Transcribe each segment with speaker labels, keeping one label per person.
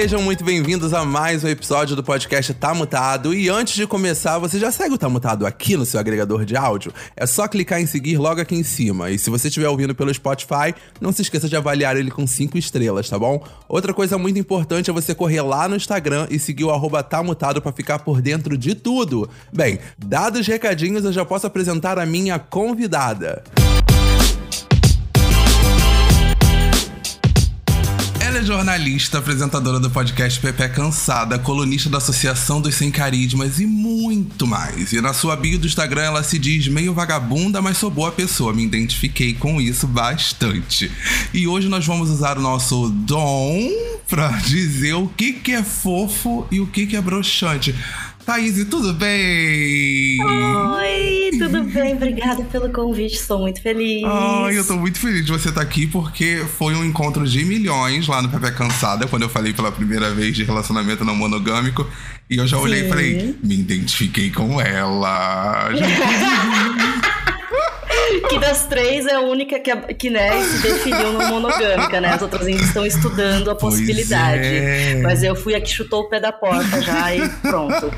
Speaker 1: Sejam muito bem-vindos a mais um episódio do podcast Tá Mutado. E antes de começar, você já segue o Tá Mutado aqui no seu agregador de áudio? É só clicar em seguir logo aqui em cima. E se você estiver ouvindo pelo Spotify, não se esqueça de avaliar ele com 5 estrelas, tá bom? Outra coisa muito importante é você correr lá no Instagram e seguir o arroba Tá Mutado pra ficar por dentro de tudo. Bem, dados os recadinhos, eu já posso apresentar a minha convidada. Ela é jornalista, apresentadora do podcast Pepe Cansada, colunista da Associação dos Sem Carismas e muito mais. E na sua bio do Instagram ela se diz meio vagabunda, mas sou boa pessoa. Me identifiquei com isso bastante. E hoje nós vamos usar o nosso dom pra dizer o que, que é fofo e o que, que é broxante. Thaís, tudo bem?
Speaker 2: Oi, tudo bem? Obrigada pelo convite, estou muito feliz.
Speaker 1: Ai, eu tô muito feliz de você estar aqui porque foi um encontro de milhões lá no Pepe Cansada, quando eu falei pela primeira vez de relacionamento não monogâmico. E eu já olhei e
Speaker 2: Sim.
Speaker 1: falei, me identifiquei com ela.
Speaker 2: Que das três é a única que, que né, se definiu no monogâmica, né? As outras ainda estão estudando a possibilidade.
Speaker 1: é.
Speaker 2: Mas eu fui a que chutou o pé da porta já e pronto.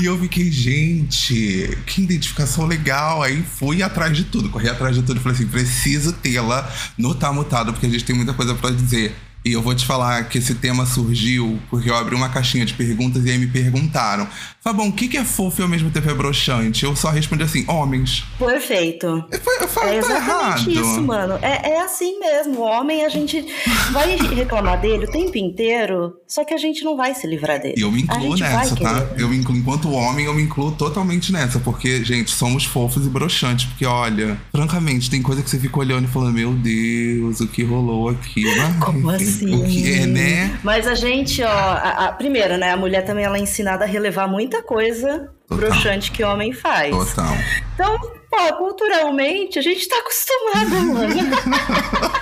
Speaker 1: E eu fiquei, gente, que identificação legal. Aí fui atrás de tudo, corri atrás de tudo. Falei assim, preciso tê-la no Tá Mutado, porque a gente tem muita coisa pra dizer. E eu vou te falar que esse tema surgiu porque eu abri uma caixinha de perguntas e aí me perguntaram: Fabão, o que, que é fofo e ao mesmo tempo é broxante? Eu só respondi assim: homens.
Speaker 2: Perfeito.
Speaker 1: Eu eu falei,
Speaker 2: É
Speaker 1: tá
Speaker 2: exatamente
Speaker 1: errado.
Speaker 2: isso, mano. É, é assim mesmo. O homem, a gente vai reclamar dele o tempo inteiro, só que a gente não vai se livrar dele.
Speaker 1: E eu me incluo nessa, tá? Eu me incluo, enquanto homem, eu me incluo totalmente nessa. Porque, gente, somos fofos e broxantes. Porque, olha, francamente, tem coisa que você fica olhando e falando, meu Deus, o que rolou aqui?
Speaker 2: Como assim?
Speaker 1: O que é, né?
Speaker 2: Mas a gente, ó, a, a- primeiro, né? A mulher também ela é ensinada a relevar muita coisa
Speaker 1: Total.
Speaker 2: broxante que o homem faz.
Speaker 1: Total.
Speaker 2: Então, pô, culturalmente, a gente tá acostumada, mano.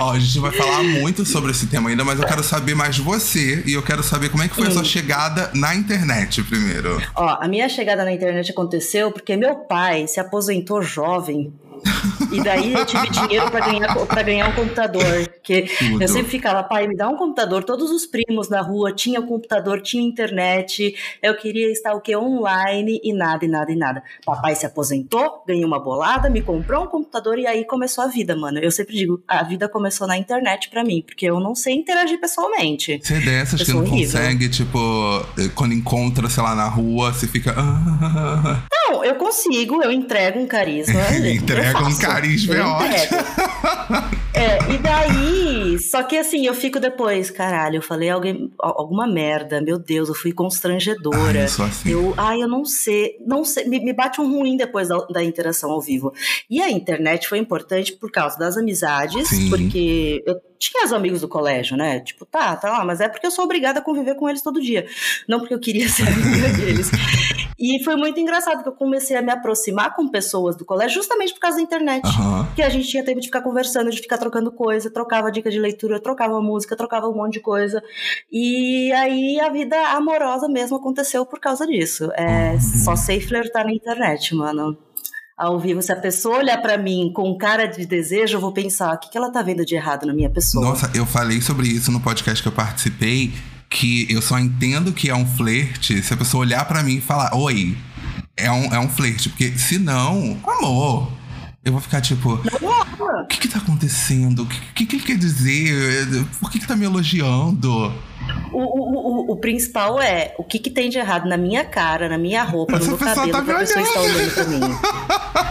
Speaker 1: Ó, a gente vai falar muito sobre esse tema ainda, mas eu quero saber mais de você. E eu quero saber como é que foi a sua chegada na internet primeiro.
Speaker 2: ó, a minha chegada na internet aconteceu porque meu pai se aposentou jovem. E daí eu tive dinheiro pra ganhar, pra ganhar um computador. Que
Speaker 1: Tudo.
Speaker 2: eu sempre ficava, pai, me dá um computador. Todos os primos na rua tinham computador, tinham internet. Eu queria estar o quê? Online e nada, e nada, e nada. Papai se aposentou, ganhei uma bolada, me comprou um computador e aí começou a vida, mano. Eu sempre digo, a vida começou na internet pra mim, porque eu não sei interagir pessoalmente.
Speaker 1: Você é dessas
Speaker 2: Eu
Speaker 1: que não
Speaker 2: horrível.
Speaker 1: consegue, tipo, eh, quando encontra, sei lá, na rua, você fica. "Ah,
Speaker 2: Não, eu consigo, eu entrego um carisma.
Speaker 1: Entrega
Speaker 2: eu
Speaker 1: um carisma, é ótimo.
Speaker 2: entrego. É, e daí, só que assim, eu fico depois, caralho, eu falei alguém, al- alguma merda, meu Deus, eu fui constrangedora.
Speaker 1: Ai, eu assim.
Speaker 2: Eu, ai, eu não sei, não sei, me, me bate um ruim depois da, da interação ao vivo. E a internet foi importante por causa das amizades,
Speaker 1: Sim.
Speaker 2: porque eu tinha os amigos do colégio, né? Tipo, tá, tá lá, mas é porque eu sou obrigada a conviver com eles todo dia, não porque eu queria ser amiga deles. E foi muito engraçado que eu comecei a me aproximar com pessoas do colégio justamente por causa da internet.
Speaker 1: Aham.
Speaker 2: Que a gente tinha tempo de ficar conversando, de ficar trocando coisa, trocava dica de leitura, trocava música, trocava um monte de coisa. E aí a vida amorosa mesmo aconteceu por causa disso. É, só sei flertar na internet, mano. Ao vivo, se a pessoa olhar pra mim com cara de desejo, eu vou pensar: o que, que ela tá vendo de errado na minha pessoa?
Speaker 1: Nossa, eu falei sobre isso no podcast que eu participei, que eu só entendo que é um flerte se a pessoa olhar pra mim e falar, oi, é um, é um flerte. Porque se não, amor, eu vou ficar tipo, o que que tá acontecendo? O que, que, que ele quer dizer? Por que que tá me elogiando?
Speaker 2: O, o, o, o principal é o que, que tem de errado na minha cara, na minha roupa, no
Speaker 1: Essa
Speaker 2: meu
Speaker 1: pessoa
Speaker 2: cabelo,
Speaker 1: tá
Speaker 2: que a pessoa está olhando pra mim.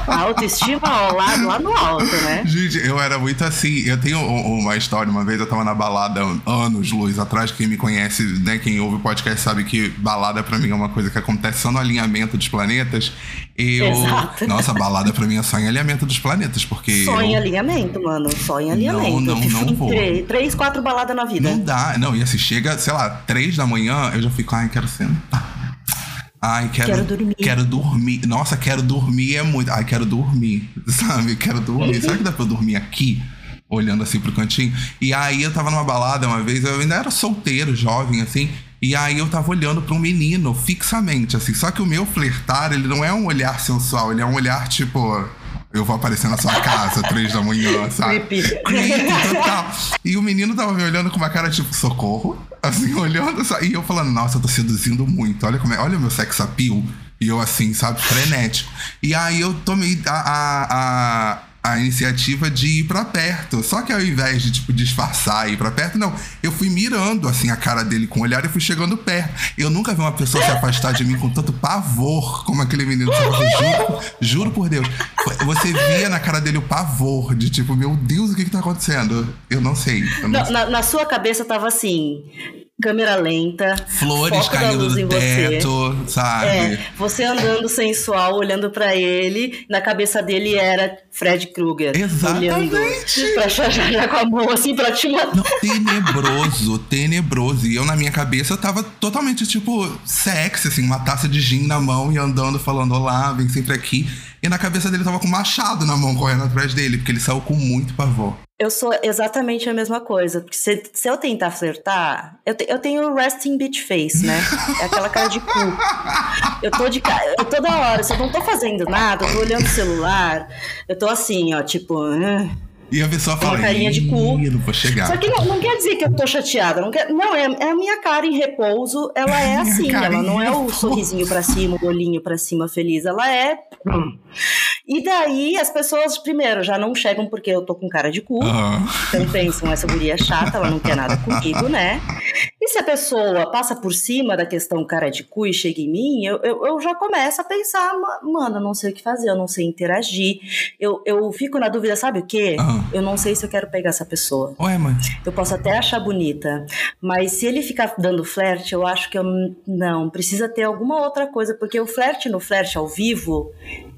Speaker 2: A autoestima ó, lá, lá no alto, né?
Speaker 1: Gente, eu era muito assim. Eu tenho uma história. Uma vez eu tava na balada anos, luz atrás. Quem me conhece, né? Quem ouve o podcast sabe que balada pra mim é uma coisa que acontece só no alinhamento dos planetas. Eu.
Speaker 2: Exato.
Speaker 1: Nossa, balada pra mim é só em alinhamento dos planetas, porque.
Speaker 2: Só em
Speaker 1: eu-
Speaker 2: alinhamento, mano. Só em alinhamento.
Speaker 1: não, não
Speaker 2: fui
Speaker 1: vou.
Speaker 2: Três, três, quatro baladas na vida.
Speaker 1: Não dá. Não, e assim, chega, sei lá, três da manhã, eu já fico, ai, quero sentar. Ai, quero,
Speaker 2: Quero dormir.
Speaker 1: Quero dormir. Nossa, quero dormir é muito. Ai, quero dormir. Sabe? Quero dormir. Será que dá pra eu dormir aqui? Olhando assim pro cantinho. E aí eu tava numa balada uma vez, eu ainda era solteiro, jovem, assim. E aí eu tava olhando pra um menino fixamente, assim. Só que o meu flertar, ele não é um olhar sensual, ele é um olhar tipo. Eu vou aparecer na sua casa, três da manhã, sabe?
Speaker 2: Creepy.
Speaker 1: Creepy, total. E o menino tava me olhando com uma cara tipo, socorro. Assim, olhando. só- E eu falando, nossa, eu tô seduzindo muito. Olha como é. Olha o meu sex appeal. E eu assim, sabe, frenético. E aí eu tomei a, a, a, a iniciativa de ir pra perto. Só que ao invés de, tipo, disfarçar e ir pra perto, não. Eu fui mirando, assim, a cara dele com o olhar e fui chegando perto. Eu nunca vi uma pessoa se afastar de mim com tanto pavor como aquele menino. Tipo, juro, juro por Deus. Você via na cara dele o pavor de tipo, meu Deus, o que que tá acontecendo? Eu não sei. Eu não
Speaker 2: Não,
Speaker 1: sei.
Speaker 2: na, na sua cabeça tava assim, câmera lenta,
Speaker 1: Flores caindo
Speaker 2: luz
Speaker 1: do
Speaker 2: em você.
Speaker 1: teto, sabe?
Speaker 2: É, você andando sensual, olhando pra ele, na cabeça dele era Fred Krueger.
Speaker 1: Exatamente.
Speaker 2: Pra já com a mão assim pra te matar.
Speaker 1: Não, tenebroso, tenebroso. E eu, na minha cabeça, eu tava totalmente, tipo, sexy, assim, uma taça de gin na mão e andando, falando olá, vem sempre aqui. E na cabeça dele tava com um machado na mão, correndo atrás dele, porque ele saiu com muito pavor.
Speaker 2: Eu sou exatamente a mesma coisa. Porque se, se eu tentar flertar, eu, te- eu tenho resting bitch face, né? É aquela cara de cu. Eu tô de cara. Eu toda hora, se eu não tô fazendo nada, eu tô olhando o celular, eu tô assim, ó, tipo. "Ah".
Speaker 1: E a pessoa
Speaker 2: Uma
Speaker 1: fala,
Speaker 2: carinha de cu.
Speaker 1: "Ih, não vou chegar.
Speaker 2: Só que não, não quer dizer que eu tô chateada. Não, quer- não é, é a minha cara em repouso. Ela é assim. Ela não é o sorrisinho pra cima, o olhinho pra cima feliz. Ela é. E daí as pessoas, primeiro, já não chegam porque eu tô com cara de cu.
Speaker 1: Aham.
Speaker 2: Então pensam, essa guria é chata, ela não quer nada comigo, né? E se a pessoa passa por cima da questão cara de cu e chega em mim, eu, eu, eu já começo a pensar, "Ma- mano, eu não sei o que fazer, eu não sei interagir. Eu, eu fico na dúvida, sabe o quê?
Speaker 1: Aham.
Speaker 2: Eu não sei se eu quero pegar essa pessoa.
Speaker 1: Ué, mãe.
Speaker 2: Eu posso até achar bonita, mas se ele ficar dando flerte, eu acho que eu não, precisa ter alguma outra coisa, porque o flerte no flerte ao vivo,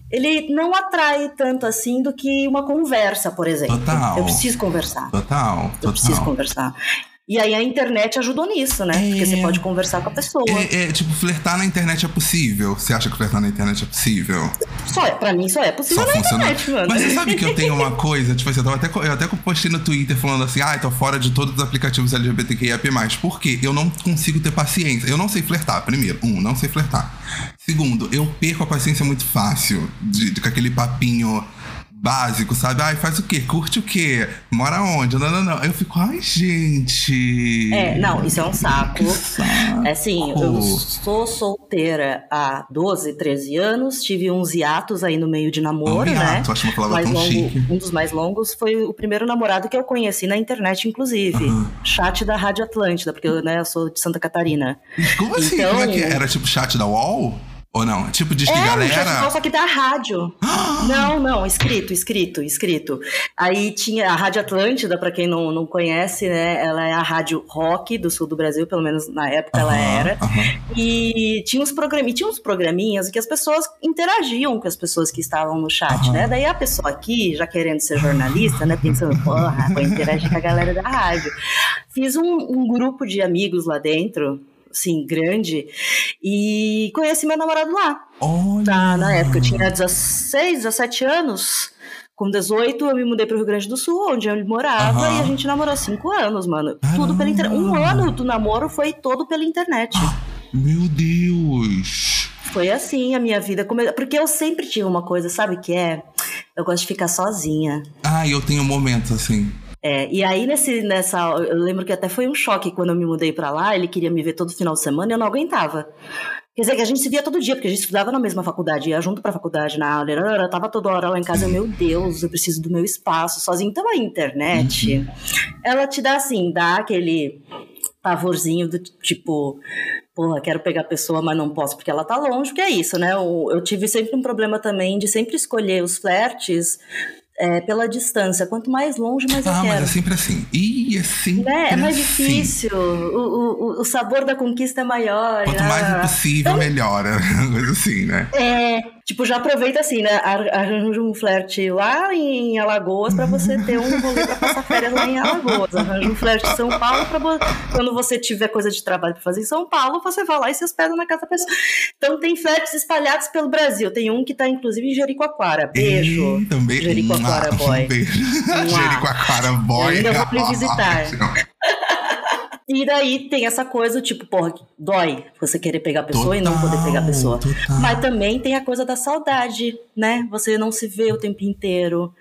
Speaker 2: ele não atrai tanto assim do que uma conversa, por exemplo.
Speaker 1: Total.
Speaker 2: Eu preciso conversar.
Speaker 1: Total,
Speaker 2: Eu preciso
Speaker 1: total.
Speaker 2: conversar. E aí a internet ajudou nisso, né? Porque você
Speaker 1: É.
Speaker 2: pode conversar com a pessoa.
Speaker 1: É, é, tipo, flertar na internet é possível. Você acha que flertar na internet é possível?
Speaker 2: Só é, pra mim só é possível
Speaker 1: Só
Speaker 2: na
Speaker 1: funciona.
Speaker 2: internet, mano.
Speaker 1: Mas você sabe que eu tenho uma coisa, tipo assim, eu, tava até, eu até postei no Twitter falando assim, ah, tô fora de todos os aplicativos LGBTQIA+. Por quê? Eu não consigo ter paciência. Eu não sei flertar, primeiro. Um, não sei flertar. Segundo, eu perco a paciência muito fácil de, de- com aquele papinho básico, sabe? Ai, faz o quê? Curte o quê? Mora onde? Não, não, não. Eu fico, ai, gente.
Speaker 2: É, não, isso é um saco.
Speaker 1: saco.
Speaker 2: É assim, eu sou solteira há 12, 13 anos, tive uns hiatos aí no meio de namoro,
Speaker 1: Um
Speaker 2: né?
Speaker 1: hiato, acho uma palavra
Speaker 2: Mais
Speaker 1: tão
Speaker 2: longo-
Speaker 1: chique.
Speaker 2: Um dos mais longos foi o primeiro namorado que eu conheci na internet, inclusive. Chat da Rádio Atlântida, porque né, eu sou de Santa Catarina.
Speaker 1: Como assim?
Speaker 2: Então-
Speaker 1: Como é que é? Era tipo chat da UOL? Ou não? Tipo, diz que
Speaker 2: É,
Speaker 1: galera.
Speaker 2: só que da rádio. não, não, escrito, escrito, escrito. Aí tinha a Rádio Atlântida, pra quem não, não conhece, né? Ela é a rádio rock do sul do Brasil, pelo menos na época ela
Speaker 1: Aham,
Speaker 2: era.
Speaker 1: aham.
Speaker 2: E tinha uns, programinhas, tinha uns programinhas que as pessoas interagiam com as pessoas que estavam no chat, né? Daí a pessoa aqui, já querendo ser jornalista, né? Pensando, porra, vou interagir com a galera da rádio. Fiz um, um grupo de amigos lá dentro, assim, grande, e conheci meu namorado lá.
Speaker 1: Olha.
Speaker 2: Na, na época eu tinha 16, 17 anos. Com 18, eu me mudei pro Rio Grande do Sul, onde ele morava,
Speaker 1: Aham.
Speaker 2: e a gente namorou 5 anos, mano. Tudo pela internet. Um
Speaker 1: Caramba.
Speaker 2: ano do namoro foi todo pela internet.
Speaker 1: Meu Deus.
Speaker 2: Foi assim a minha vida. Porque eu sempre tive uma coisa, sabe o que é? Eu gosto de ficar sozinha.
Speaker 1: Ah, eu tenho momentos assim.
Speaker 2: É, e aí nesse, nessa, eu lembro que até foi um choque quando eu me mudei pra lá, ele queria me ver todo final de semana e eu não aguentava. Quer dizer, que a gente se via todo dia, porque a gente estudava na mesma faculdade, ia junto pra faculdade, na aula, eu tava toda hora lá em casa, eu, meu Deus, eu preciso do meu espaço sozinho. Então a internet, ela te dá assim, dá aquele pavorzinho do tipo, porra, quero pegar a pessoa, mas não posso porque ela tá longe, porque é isso, né? Eu, eu tive sempre um problema também de sempre escolher os flertes é, pela distância. Quanto mais longe, mais eu
Speaker 1: Ah,
Speaker 2: quero.
Speaker 1: mas é sempre assim. Ih, é sempre
Speaker 2: Né? É mais
Speaker 1: assim.
Speaker 2: difícil. O, o, o- o sabor da conquista é maior.
Speaker 1: Quanto mais
Speaker 2: ah.
Speaker 1: impossível, melhor. Coisa assim, né?
Speaker 2: É, Tipo, já aproveita assim, né? Arranja um flerte lá em Alagoas para você ter um rolê pra passar férias lá em Alagoas. Arranja um flerte em São Paulo pra quando você tiver coisa de trabalho pra fazer em São Paulo, você vai lá e se hospeda na casa da pessoa. Então tem flertes espalhados pelo Brasil. Tem um que tá, inclusive, em Jericoacoara. Beijo.
Speaker 1: E também.
Speaker 2: Jericoacoara Boy.
Speaker 1: Um beijo. Jericoacoara Boy.
Speaker 2: Eu ainda vou lhe visitar. E daí tem essa coisa, tipo, porra, dói você querer pegar a pessoa total, e não poder pegar a pessoa. Total. Mas também tem a coisa da saudade, né? Você não se vê o tempo inteiro.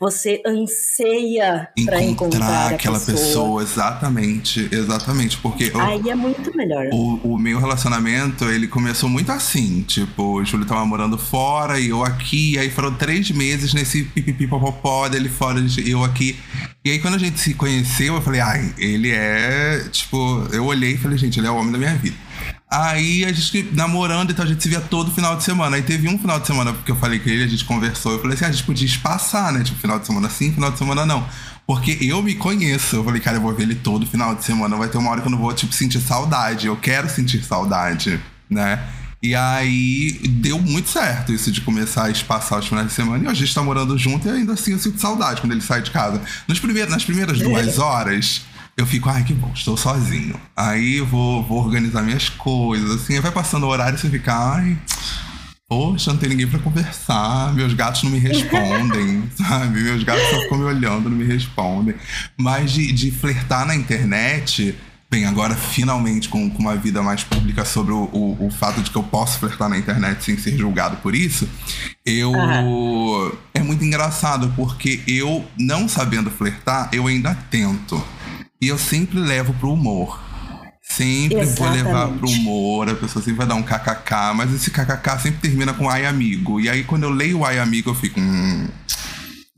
Speaker 2: Você anseia para encontrar
Speaker 1: aquela
Speaker 2: pessoa.
Speaker 1: pessoa. Exatamente, exatamente. Porque
Speaker 2: Aí é muito melhor.
Speaker 1: O, o meu relacionamento, ele começou muito assim. Tipo, o Júlio tava morando fora e eu aqui. Aí foram três meses nesse pipipipopopó dele fora, eu aqui. E aí, quando a gente se conheceu, eu falei, ai, ele é. Tipo, eu olhei e falei, gente, ele é o homem da minha vida. Aí a gente namorando, então a gente se via todo final de semana. Aí teve um final de semana que eu falei com ele, a gente conversou. Eu falei assim: ah, a gente podia espaçar, né? Tipo, final de semana sim, final de semana não. Porque eu me conheço. Eu falei, cara, eu vou ver ele todo final de semana. Vai ter uma hora que eu não vou, tipo, sentir saudade. Eu quero sentir saudade, né? E aí deu muito certo isso de começar a espaçar os finais de semana. E a gente tá morando junto e ainda assim eu sinto saudade quando ele sai de casa. Nos primeiros, nas primeiras duas horas, eu fico, ai que bom, estou sozinho. Aí eu vou, vou organizar minhas coisas, assim, vai passando o horário e você fica, ai. Poxa, não tem ninguém para conversar, meus gatos não me respondem, sabe? Meus gatos só ficam me olhando, não me respondem. Mas de, de flertar na internet, Bem, agora finalmente com, com, uma vida mais pública sobre o, o, o, fato de que eu posso flertar na internet sem ser julgado por isso, eu. Uhum. É muito engraçado, porque eu, não sabendo flertar, eu ainda tento. E eu sempre levo pro humor. Sempre Exatamente. vou levar pro humor, a pessoa sempre vai dar um kkk, mas esse kkk sempre termina com ai amigo. E aí quando eu leio o ai amigo, eu fico. Hum,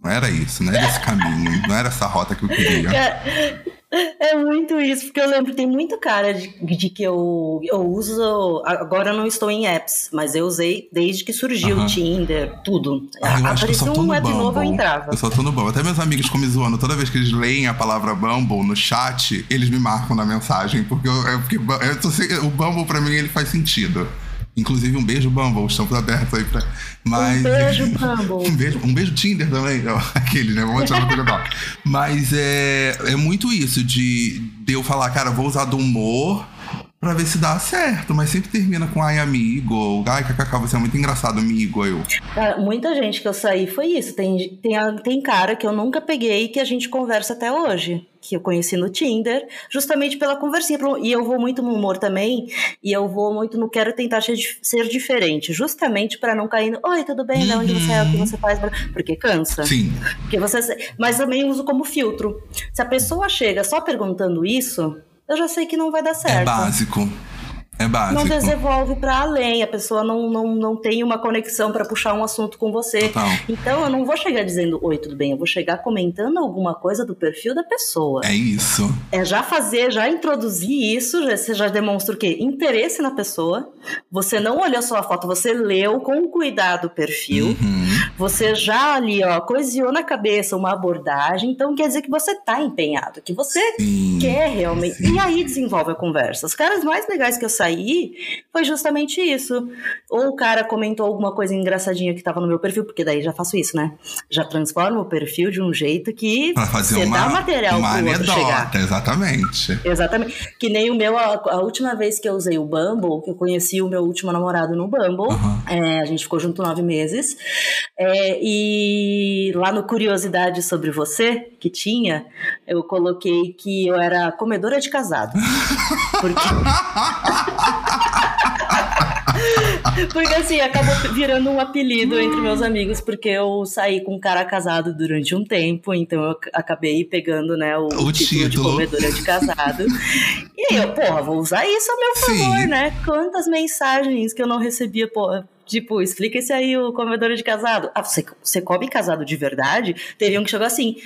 Speaker 1: não era isso, não era esse caminho, não era essa rota que eu queria.
Speaker 2: É muito isso, porque eu lembro, tem muito cara de, de que eu, eu uso. Agora eu não estou em apps, mas eu usei desde que surgiu o Tinder, tudo.
Speaker 1: Ah, eu Apareceu um app novo, eu entrava. Eu só tô no Bumble. Até meus amigos ficam me zoando. Toda vez que eles leem a palavra Bumble no chat, eles me marcam na mensagem. Porque, eu, eu, porque eu o Bumble pra mim ele faz sentido. Inclusive, um beijo, Bumble. Estamos abertos aí pra.
Speaker 2: Mas, um beijo, Bumble.
Speaker 1: um, beijo, um beijo, Tinder também. Aquele, né? Vamos tirar no Mas é, é muito isso de, de eu falar, cara, vou usar do humor pra ver se dá certo, mas sempre termina com ai amigo, ai kkk, você é muito engraçado, amigo, eu.
Speaker 2: Cara, muita gente que eu saí foi isso. Tem, tem, tem cara que eu nunca peguei que a gente conversa até hoje. Que eu conheci no Tinder, justamente pela conversinha. E eu vou muito no humor também, e eu vou muito no quero tentar ser, ser diferente, justamente para não cair no Oi, tudo bem? De onde você é? O que você faz? Porque cansa.
Speaker 1: Sim.
Speaker 2: Porque você, mas também uso como filtro. Se a pessoa chega só perguntando isso, eu já sei que não vai dar certo. É
Speaker 1: básico. É básico.
Speaker 2: Não desenvolve para além, a pessoa não, não, não tem uma conexão para puxar um assunto com você. Total. Então eu não vou chegar dizendo oi, tudo bem, eu vou chegar comentando alguma coisa do perfil da pessoa.
Speaker 1: É isso.
Speaker 2: É já fazer, já introduzir isso, já, você já demonstra o quê? Interesse na pessoa. Você não olhou só a foto, você leu com cuidado o perfil. Uhum. Você já ali, ó, coisiou na cabeça uma abordagem, então quer dizer que você tá empenhado, que você sim, quer realmente. Sim. E aí desenvolve a conversa. Os caras mais legais que eu sair foi justamente isso. Ou o cara comentou alguma coisa engraçadinha que tava no meu perfil, porque daí já faço isso, né? Já transformo o perfil de um jeito que
Speaker 1: pra fazer você uma, dá material uma pro anedota, chegar. Exatamente.
Speaker 2: Exatamente. Que nem o meu, a, a, última vez que eu usei o Bumble, que eu conheci o meu último namorado no Bumble, uhum. é, a gente ficou junto nove meses. É, e lá no Curiosidade sobre Você, que tinha, eu coloquei que eu era comedora de casado. Porque. Porque assim, acabou virando um apelido entre meus amigos, porque eu saí com um cara casado durante um tempo, então eu acabei pegando, né, o, o título, título, de comedora de casado. e aí eu, porra, vou usar isso a meu favor, Sim. né? Quantas mensagens que eu não recebia, porra, Tipo, explica esse aí, o comedor de casado. Ah, você, você come casado de verdade? Teriam que chegar assim,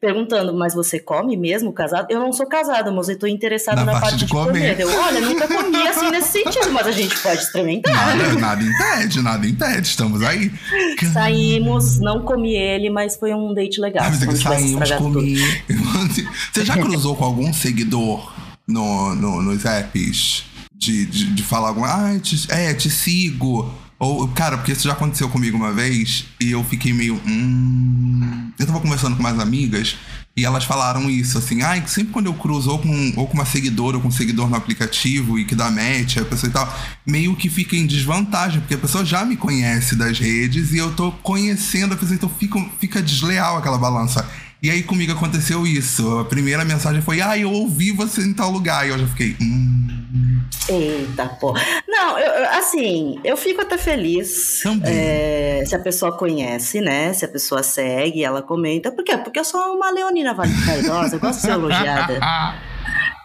Speaker 2: perguntando, mas você come mesmo casado? Eu não sou casada, mas eu tô interessado na, na parte, parte, de, comer. comer. Eu, olha, nunca comi assim nesse sentido, mas a gente pode experimentar.
Speaker 1: Nada, nada impede, nada impede, estamos aí.
Speaker 2: Saímos, não comi ele, mas foi um date legal. Ah, mas é que
Speaker 1: saímos, comi. Você já cruzou com algum seguidor no, no, nos apps? De, de, de falar alguma. Ah, te, é, te sigo Ou, cara, porque isso já aconteceu comigo uma vez e eu fiquei meio. Hum... Eu tava conversando com umas amigas e elas falaram isso, assim, ai, ah, sempre quando eu cruzo ou com, ou com uma seguidora ou com um seguidor no aplicativo e que dá match, a pessoa e tal, meio que fica em desvantagem, porque a pessoa já me conhece das redes e eu tô conhecendo a pessoa, então fica, fica desleal aquela balança. E aí comigo aconteceu isso. A primeira mensagem foi: Ah, eu ouvi você em tal lugar. E eu já fiquei. Hum.
Speaker 2: Eita, pô. Não, eu, assim, eu fico até feliz é, se a pessoa conhece, né? Se a pessoa segue, ela comenta. Por quê? Porque eu sou uma leonina vaidosa, eu gosto de ser elogiada.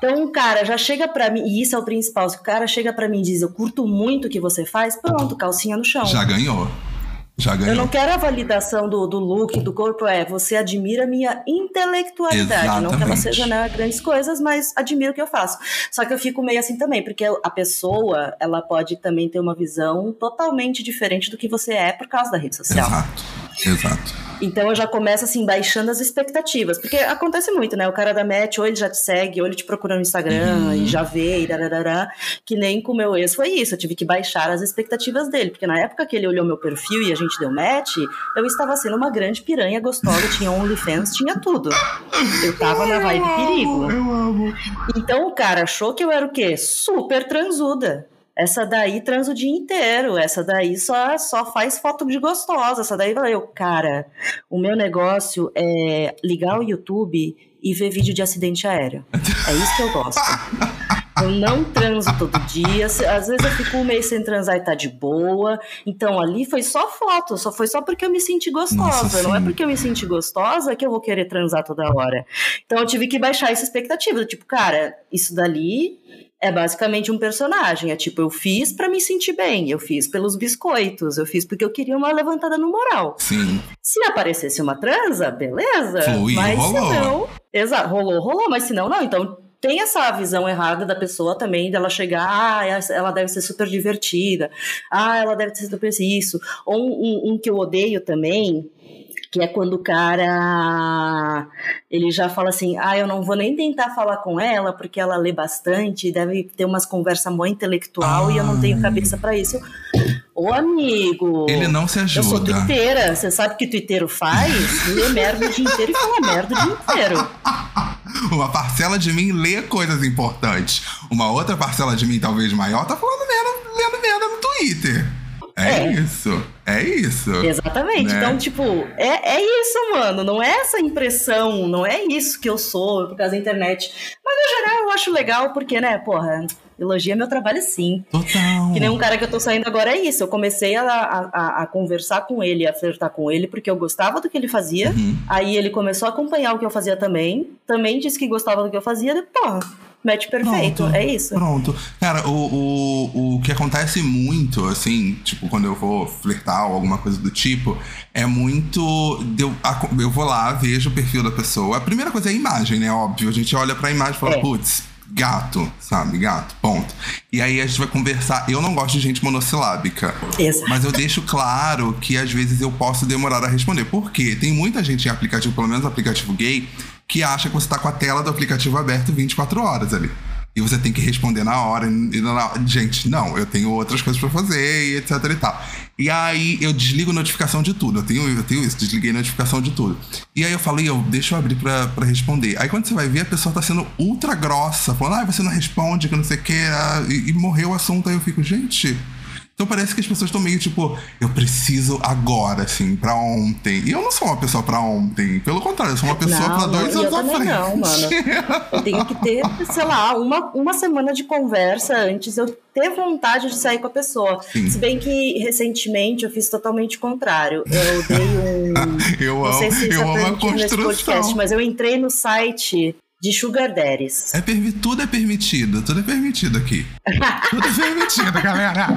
Speaker 2: Então, o cara já chega para mim, e isso é o principal, se o cara chega para mim e diz, eu curto muito o que você faz, pronto, calcinha no chão.
Speaker 1: Já ganhou. Já ganhou.
Speaker 2: Eu não quero a validação do, do look, do corpo, é você admira a minha intelectualidade. Exatamente. Não que ela seja né, grandes coisas, mas admira o que eu faço. Só que eu fico meio assim também, porque a pessoa, ela pode também ter uma visão totalmente diferente do que você é por causa da rede social.
Speaker 1: Exato, exato.
Speaker 2: Então eu já começo assim, baixando as expectativas. Porque acontece muito, né? O cara da match, ou ele já te segue, ou ele te procura no Instagram uhum. e já vê, e darará, que nem com o meu ex foi isso. Eu tive que baixar as expectativas dele. Porque na época que ele olhou meu perfil e a gente deu match, eu estava sendo uma grande piranha gostosa, tinha OnlyFans, tinha tudo. Eu tava na vibe perigo.
Speaker 1: Eu amo.
Speaker 2: Então o cara achou que eu era o quê? Super transuda. Essa daí transa o dia inteiro. Essa daí só, só faz foto de gostosa. Essa daí eu, cara, o meu negócio é ligar o YouTube e ver vídeo de acidente aéreo. É isso que eu gosto. Eu não transo todo dia. Às vezes eu fico um mês sem transar e tá de boa. Então ali foi só foto, só foi só porque eu me senti gostosa. Nossa, não é porque eu me senti gostosa que eu vou querer transar toda hora. Então eu tive que baixar essa expectativa. Tipo, cara, isso dali é basicamente um personagem. É tipo, eu fiz para me sentir bem, eu fiz pelos biscoitos, eu fiz porque eu queria uma levantada no moral.
Speaker 1: Sim.
Speaker 2: Se aparecesse uma transa, beleza.
Speaker 1: Fluiu,
Speaker 2: mas
Speaker 1: rolou.
Speaker 2: se não. Exato, rolou, rolou, mas se não, não. Então tem essa visão errada da pessoa também, dela chegar, ah, ela deve ser super divertida, ah, ela deve ser super isso. Ou um, um que eu odeio também, que é quando o cara ele já fala assim, ah, eu não vou nem tentar falar com ela porque ela lê bastante, deve ter umas conversas mó intelectual Ai. e eu não tenho cabeça para isso. Ô amigo,
Speaker 1: ele não se ajuda.
Speaker 2: Eu sou twitteira, você sabe o que twitteiro faz? Lê merda o dia inteiro e fala merda o dia inteiro.
Speaker 1: Uma parcela de mim lê coisas importantes. Uma outra parcela de mim, talvez maior, tá falando merda, lendo merda no Twitter. É, é, isso. É isso.
Speaker 2: Exatamente. Né? Então, tipo, é, é isso, mano. Não é essa impressão, não é isso que eu sou por causa da internet. Mas, no geral, eu acho legal, porque, né, porra, elogia meu trabalho sim.
Speaker 1: Total.
Speaker 2: Que nem um cara que eu tô saindo agora é isso. Eu comecei a, a, a conversar com ele, a flertar com ele, porque eu gostava do que ele fazia. Uhum. Aí ele começou a acompanhar o que eu fazia também. Também disse que gostava do que eu fazia. E, porra match perfeito, pronto, é isso.
Speaker 1: Pronto. Cara, o, o, o que acontece muito, assim, tipo, quando eu vou flertar ou alguma coisa do tipo, é muito. Eu, eu vou lá, vejo o perfil da pessoa. A primeira coisa é a imagem, né? Óbvio. A gente olha pra imagem e fala, é. putz, gato, sabe? Gato, ponto. E aí a gente vai conversar. Eu não gosto de gente monossilábica.
Speaker 2: Exato.
Speaker 1: Mas eu deixo claro que às vezes eu posso demorar a responder. Por quê? Tem muita gente em aplicativo, pelo menos aplicativo gay, que acha que você está com a tela do aplicativo aberto 24 horas ali. E você tem que responder na hora. E na... Gente, não, eu tenho outras coisas para fazer e etc e tal. E aí eu desligo notificação de tudo. Eu tenho, eu tenho isso, desliguei notificação de tudo. E aí eu falei, eu, deixa eu abrir pra, pra responder. Aí quando você vai ver, a pessoa tá sendo ultra grossa, falando, ah, você não responde, que não sei o que, ah, e, e morreu o assunto. Aí eu fico, gente. Então parece que as pessoas estão meio tipo, eu preciso agora, assim, pra ontem. E eu não sou uma pessoa pra ontem. Pelo contrário, eu sou uma pessoa não, pra dois anos à frente.
Speaker 2: Não, mano. Eu tenho que ter, sei lá, uma, uma semana de conversa antes eu ter vontade de sair com a pessoa. Sim. Se bem que recentemente eu fiz totalmente o contrário. Eu dei um.
Speaker 1: eu não amo, sei se eu amo a construção. Podcast,
Speaker 2: mas eu entrei no site de sugar daddies.
Speaker 1: É permi tudo é permitido, tudo é permitido aqui. tudo é permitido, galera.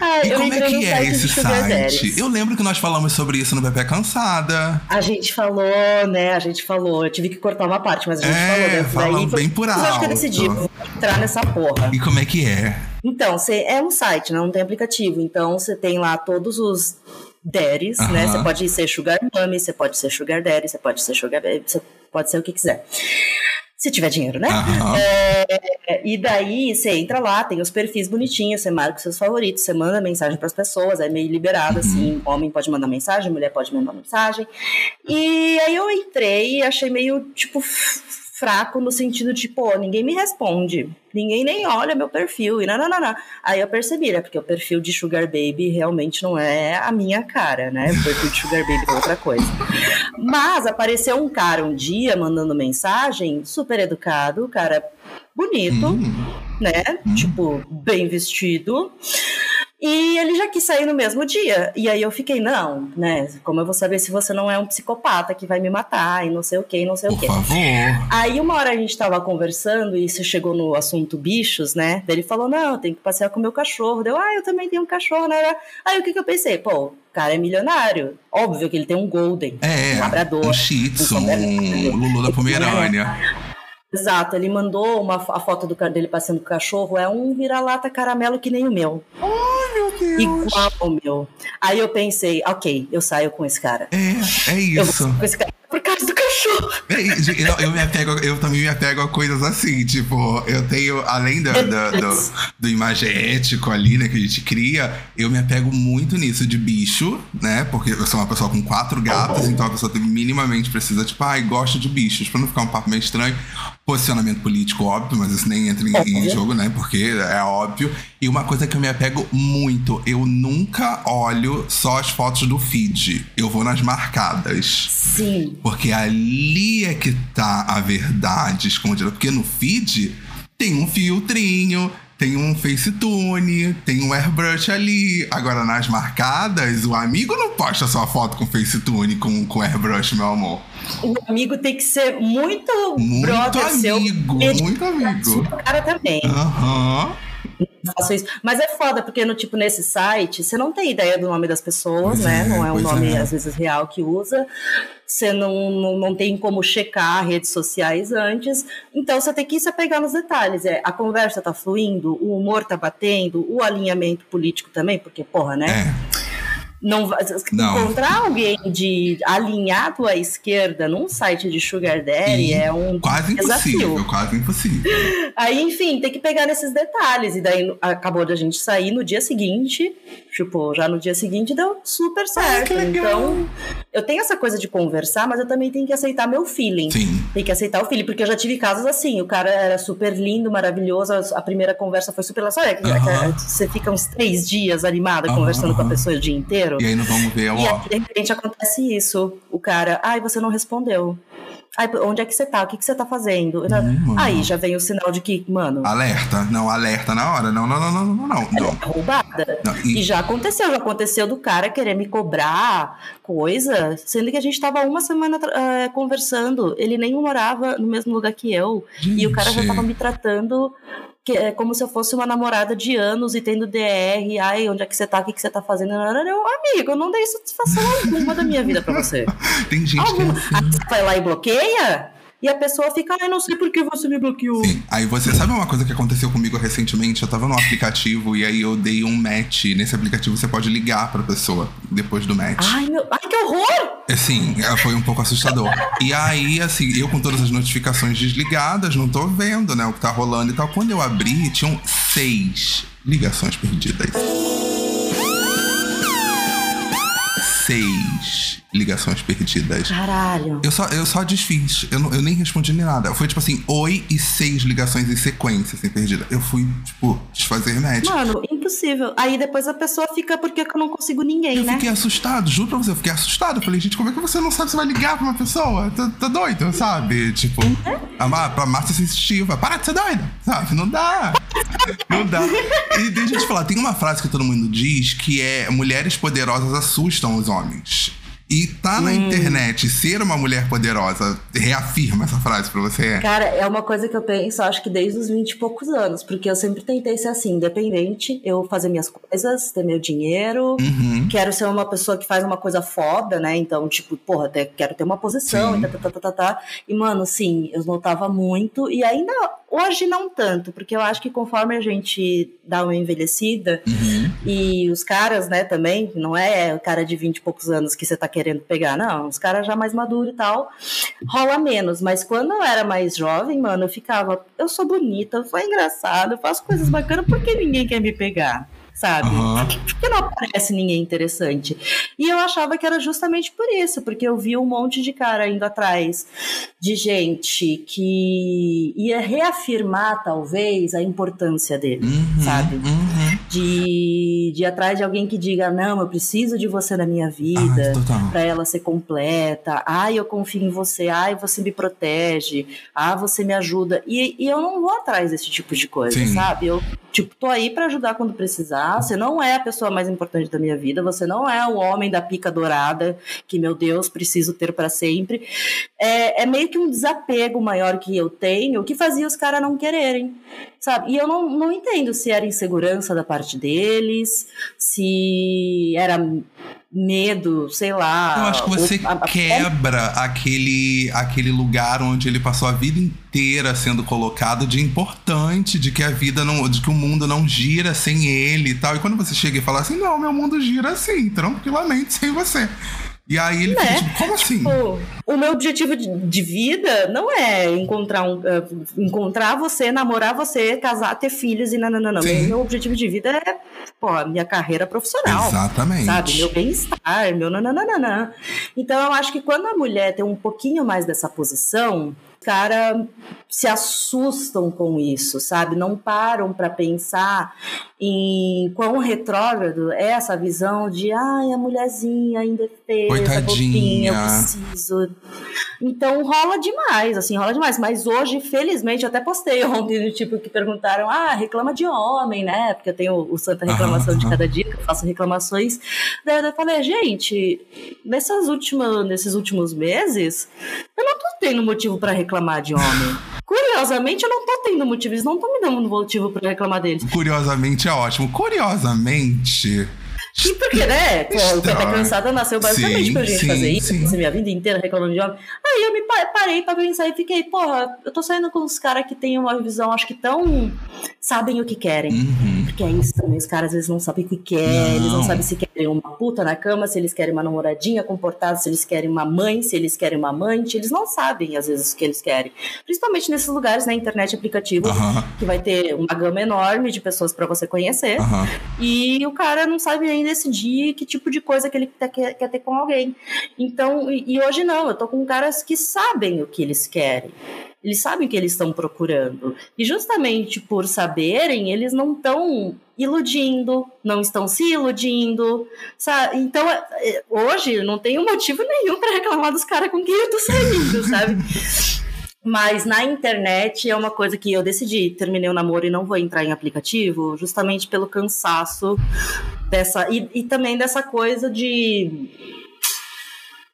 Speaker 2: Ah,
Speaker 1: e como é que é esse site? Daddies. Eu lembro que nós falamos sobre isso no Bebê Cansada.
Speaker 2: A gente falou, né? A gente falou. Eu tive que cortar uma parte, mas a gente
Speaker 1: é,
Speaker 2: falou.
Speaker 1: Daí, bem por alto. Eu
Speaker 2: acho que eu decidi vou entrar nessa porra.
Speaker 1: E como é que é?
Speaker 2: Então, você é um site, não tem aplicativo. Então, você tem lá todos os daddies, né? Você pode ser sugar mommy, você pode ser sugar daddy, você pode ser sugar baby, você pode ser o que quiser. Se tiver dinheiro, né?
Speaker 1: Uhum.
Speaker 2: É, e daí você entra lá, tem os perfis bonitinhos, você marca os seus favoritos, você manda mensagem para as pessoas, é meio liberado, uhum. assim, homem pode mandar mensagem, mulher pode mandar mensagem. E aí eu entrei e achei meio, tipo, fraco no sentido de, pô, ninguém me responde, ninguém nem olha meu perfil, e não. Aí eu percebi, né, porque o perfil de Sugar Baby realmente não é a minha cara, né, o perfil de Sugar Baby é outra coisa. Mas apareceu um cara um dia mandando mensagem, super educado, cara bonito, hum. né, hum. tipo, bem vestido, e ele já quis sair no mesmo dia. E aí eu fiquei, não, né? Como eu vou saber se você não é um psicopata que vai me matar e não sei o que, não sei
Speaker 1: Por
Speaker 2: o que.
Speaker 1: Favor.
Speaker 2: Aí uma hora a gente tava conversando e você chegou no assunto bichos, né? Daí ele falou, não, tem que passear com o meu cachorro. Deu, ah, eu também tenho um cachorro, né? Aí o que que eu pensei? Pô, o cara é milionário. Óbvio que ele tem um golden,
Speaker 1: é,
Speaker 2: um labrador.
Speaker 1: Um shih tzu, um Lulu da Pomerânia.
Speaker 2: Exato, ele mandou uma, a foto do, dele passando com o cachorro, é um vira-lata caramelo que nem o meu.
Speaker 1: Ai, meu Deus!
Speaker 2: Igual ao meu. Aí eu pensei, ok, eu saio com esse cara.
Speaker 1: É, é isso.
Speaker 2: Eu com esse cara por causa do cachorro.
Speaker 1: É, eu, eu, me apego, eu também me apego a coisas assim, tipo, eu tenho, além do, do, do, do imagético ali, né, que a gente cria, eu me apego muito nisso de bicho, né, porque eu sou uma pessoa com quatro gatos, então a pessoa minimamente precisa, tipo, ai, gosto de bichos, pra não ficar um papo meio estranho. Posicionamento político, óbvio, mas isso nem entra em, em jogo, né, porque é óbvio. E uma coisa que eu me apego muito, eu nunca olho só as fotos do feed, eu vou nas marcadas.
Speaker 2: Sim.
Speaker 1: Porque ali é que tá a verdade escondida. Porque no feed tem um filtrinho, tem um FaceTune, tem um airbrush ali. Agora, nas marcadas, o amigo não posta sua foto com FaceTune, com, com airbrush, meu amor.
Speaker 2: O amigo tem que ser muito,
Speaker 1: muito
Speaker 2: brother
Speaker 1: amigo,
Speaker 2: seu.
Speaker 1: Muito amigo.
Speaker 2: O cara também.
Speaker 1: Aham. Uhum
Speaker 2: faço isso. Mas é foda, porque no tipo, nesse site, você não tem ideia do nome das pessoas, né?
Speaker 1: é,
Speaker 2: não é um nome,
Speaker 1: é.
Speaker 2: às vezes, real que usa. Você não, não, não tem como checar redes sociais antes. Então você tem que se apegar nos detalhes. É, a conversa tá fluindo, o humor tá batendo, o alinhamento político também, porque, porra, né?
Speaker 1: É.
Speaker 2: Não,
Speaker 1: Não.
Speaker 2: encontrar alguém de alinhado à esquerda num site de Sugar Daddy
Speaker 1: E
Speaker 2: é um
Speaker 1: Quase
Speaker 2: desafio.
Speaker 1: impossível, quase impossível.
Speaker 2: Aí, enfim, tem que pegar nesses detalhes. E daí acabou de a gente sair no dia seguinte. Tipo, já no dia seguinte deu super certo.
Speaker 1: legal.
Speaker 2: então, eu tenho essa coisa de conversar, mas eu também tenho que aceitar meu feeling.
Speaker 1: Sim.
Speaker 2: Tem que aceitar o feeling, porque eu já tive casos assim. O cara era super lindo, maravilhoso. A primeira conversa foi super. É que
Speaker 1: Aham.
Speaker 2: você fica uns três dias animada
Speaker 1: Aham,
Speaker 2: conversando com a pessoa o dia inteiro.
Speaker 1: E aí não vamos ver,
Speaker 2: E
Speaker 1: ó.
Speaker 2: aí, de repente, acontece isso. O cara, ai, você não respondeu. Ai, onde é que você tá? O que, que você tá fazendo?
Speaker 1: Hum,
Speaker 2: aí já vem o sinal de que, mano,
Speaker 1: Alerta. Não, alerta na hora. Não, não, não, não, não, não. não.
Speaker 2: é roubada.
Speaker 1: Não, e-
Speaker 2: E já aconteceu, já aconteceu do cara querer me cobrar coisa, sendo que a gente tava uma semana eh, conversando. Ele nem morava no mesmo lugar que eu. E o cara já
Speaker 1: Gente.
Speaker 2: tava me tratando que, é como se eu fosse uma namorada de anos e tendo DR. Ai, onde é que você tá? O que, que você tá fazendo? Eu, amigo, eu não dei satisfação alguma da minha vida pra você.
Speaker 1: Tem gente que.
Speaker 2: Alguma. Aí você vai lá e bloqueia? E a pessoa fica, ai, não sei por que você me bloqueou.
Speaker 1: Sim. Aí você sabe uma coisa que aconteceu comigo recentemente? Eu tava num aplicativo e aí eu dei um match. Nesse aplicativo você pode ligar pra pessoa depois do match.
Speaker 2: Ai, meu, ai, que horror!
Speaker 1: Assim, é, foi um pouco assustador. E aí, assim, eu com todas as notificações desligadas, não tô vendo, né, o que tá rolando e tal. Quando eu abri, tinham seis ligações perdidas. Seis ligações perdidas.
Speaker 2: Caralho.
Speaker 1: Eu só, eu só desfiz. Eu, não- eu nem respondi nem nada. Foi tipo assim, oi e seis ligações em sequência, assim, perdida. Eu fui, tipo, desfazer match.
Speaker 2: Mano, impossível. Aí depois a pessoa fica, por que que eu não consigo ninguém,
Speaker 1: Eu
Speaker 2: né?
Speaker 1: fiquei assustado, juro pra você, eu fiquei assustado. Eu falei, gente, como é que você não sabe se vai ligar pra uma pessoa? Tá, tá doido, sabe? Tipo, a, pra Márcia sensitiva, para de ser doida, sabe? Não dá. Não dá. E deixa eu te falar, tem uma frase que todo mundo diz que é mulheres poderosas assustam os homens. E tá na internet ser uma mulher poderosa, reafirma essa frase pra você.
Speaker 2: Cara, é uma coisa que eu penso, acho que desde os 20 e poucos anos, porque eu sempre tentei ser assim, independente, eu fazer minhas coisas, ter meu dinheiro,
Speaker 1: Uhum.
Speaker 2: quero ser uma pessoa que faz uma coisa foda, né? Então, tipo, porra, até quero ter uma posição,
Speaker 1: Sim.
Speaker 2: e tá, tá, tá, tá, tá, tá. E, mano, sim, eu notava muito, e ainda hoje não tanto, porque eu acho que conforme a gente dá uma envelhecida,
Speaker 1: Uhum.
Speaker 2: E os caras, né, também, não é o cara de 20 e poucos anos que você tá querendo pegar, não. Os caras já mais maduros e tal, rola menos. Mas quando eu era mais jovem, mano, eu ficava, eu sou bonita, foi engraçado, eu faço coisas bacanas, por que ninguém quer me pegar? sabe? Uhum. Por que não aparece ninguém interessante? E eu achava que era justamente por isso, porque eu vi um monte de cara indo atrás de gente que ia reafirmar, talvez, a importância dele, uhum, sabe? Uhum. De, de ir atrás de alguém que diga: Não, eu preciso de você na minha vida, ah, para ela ser completa. Ai, eu confio em você. Ai, você me protege. Ah, você me ajuda. E, e eu não vou atrás desse tipo de coisa, Sim. sabe? Eu, tipo, tô aí para ajudar quando precisar você não é a pessoa mais importante da minha vida, você não é o homem da pica dourada que, meu Deus, preciso ter para sempre. É, é, meio que um desapego maior que eu tenho que fazia os caras não quererem, sabe? E eu não, não entendo se era insegurança da parte deles, se era medo, sei lá.
Speaker 1: Eu acho que você a, a, quebra aquele, aquele lugar onde ele passou a vida inteira sendo colocado de importante, de que a vida não. de que o mundo não gira sem ele e tal. E quando você chega e fala assim, não, meu mundo gira assim, tranquilamente sem você. E aí ele né? fica tipo, como assim? Tipo,
Speaker 2: o meu objetivo de, vida não é encontrar, um, uh, encontrar você, namorar você, casar, ter filhos e não, não, não. Meu objetivo de vida é, pô, minha carreira profissional.
Speaker 1: Exatamente.
Speaker 2: Sabe? Meu bem-estar, meu nananana. Então eu acho que quando a mulher tem um pouquinho mais dessa posição, cara se assustam com isso, sabe? Não param para pensar em quão retrógrado é essa visão de ai, a mulherzinha indefesa, bobinha, eu preciso. Então rola demais, assim, rola demais. Mas hoje, felizmente, eu até postei ontem, tipo, que perguntaram, ah, reclama de homem, né? Porque eu tenho o Santa Reclamação de cada dia, que eu faço reclamações. Daí eu falei, gente, nessas últimas, nesses últimos meses, eu não tô tendo motivo para reclamar de homem. Curiosamente, eu não tô tendo motivo, eles não estão me dando motivo para reclamar deles.
Speaker 1: Curiosamente é ótimo. Curiosamente.
Speaker 2: E porque, né? Pô, o Pé tá cansada nasceu basicamente sim, pra gente sim, fazer isso, sim. minha vida inteira reclamando de homem. Aí eu me parei pra pensar e fiquei, porra, eu tô saindo com uns caras que têm uma visão, acho que tão. sabem o que querem. Uhum. Porque é isso também, os caras às vezes não sabem o que querem, eles não sabem se querem uma puta na cama, se eles querem uma namoradinha comportada, se eles querem uma mãe, se eles querem uma amante, eles não sabem às vezes o que eles querem. Principalmente nesses lugares, na né, internet, aplicativo, uhum. que vai ter uma gama enorme de pessoas para você conhecer. Uhum. E o cara não sabe ainda decidir que tipo de coisa que ele quer, quer ter com alguém. Então, e, e hoje não, eu tô com caras que sabem o que eles querem. Eles sabem o que eles estão procurando. E justamente por saberem, eles não estão iludindo, não estão se iludindo. Sabe? Então, é, é, hoje não tenho motivo nenhum para reclamar dos caras com quem eu tô saindo, sabe? Mas na internet é uma coisa que eu decidi, terminei o namoro e não vou entrar em aplicativo, justamente pelo cansaço dessa. E, e também dessa coisa de.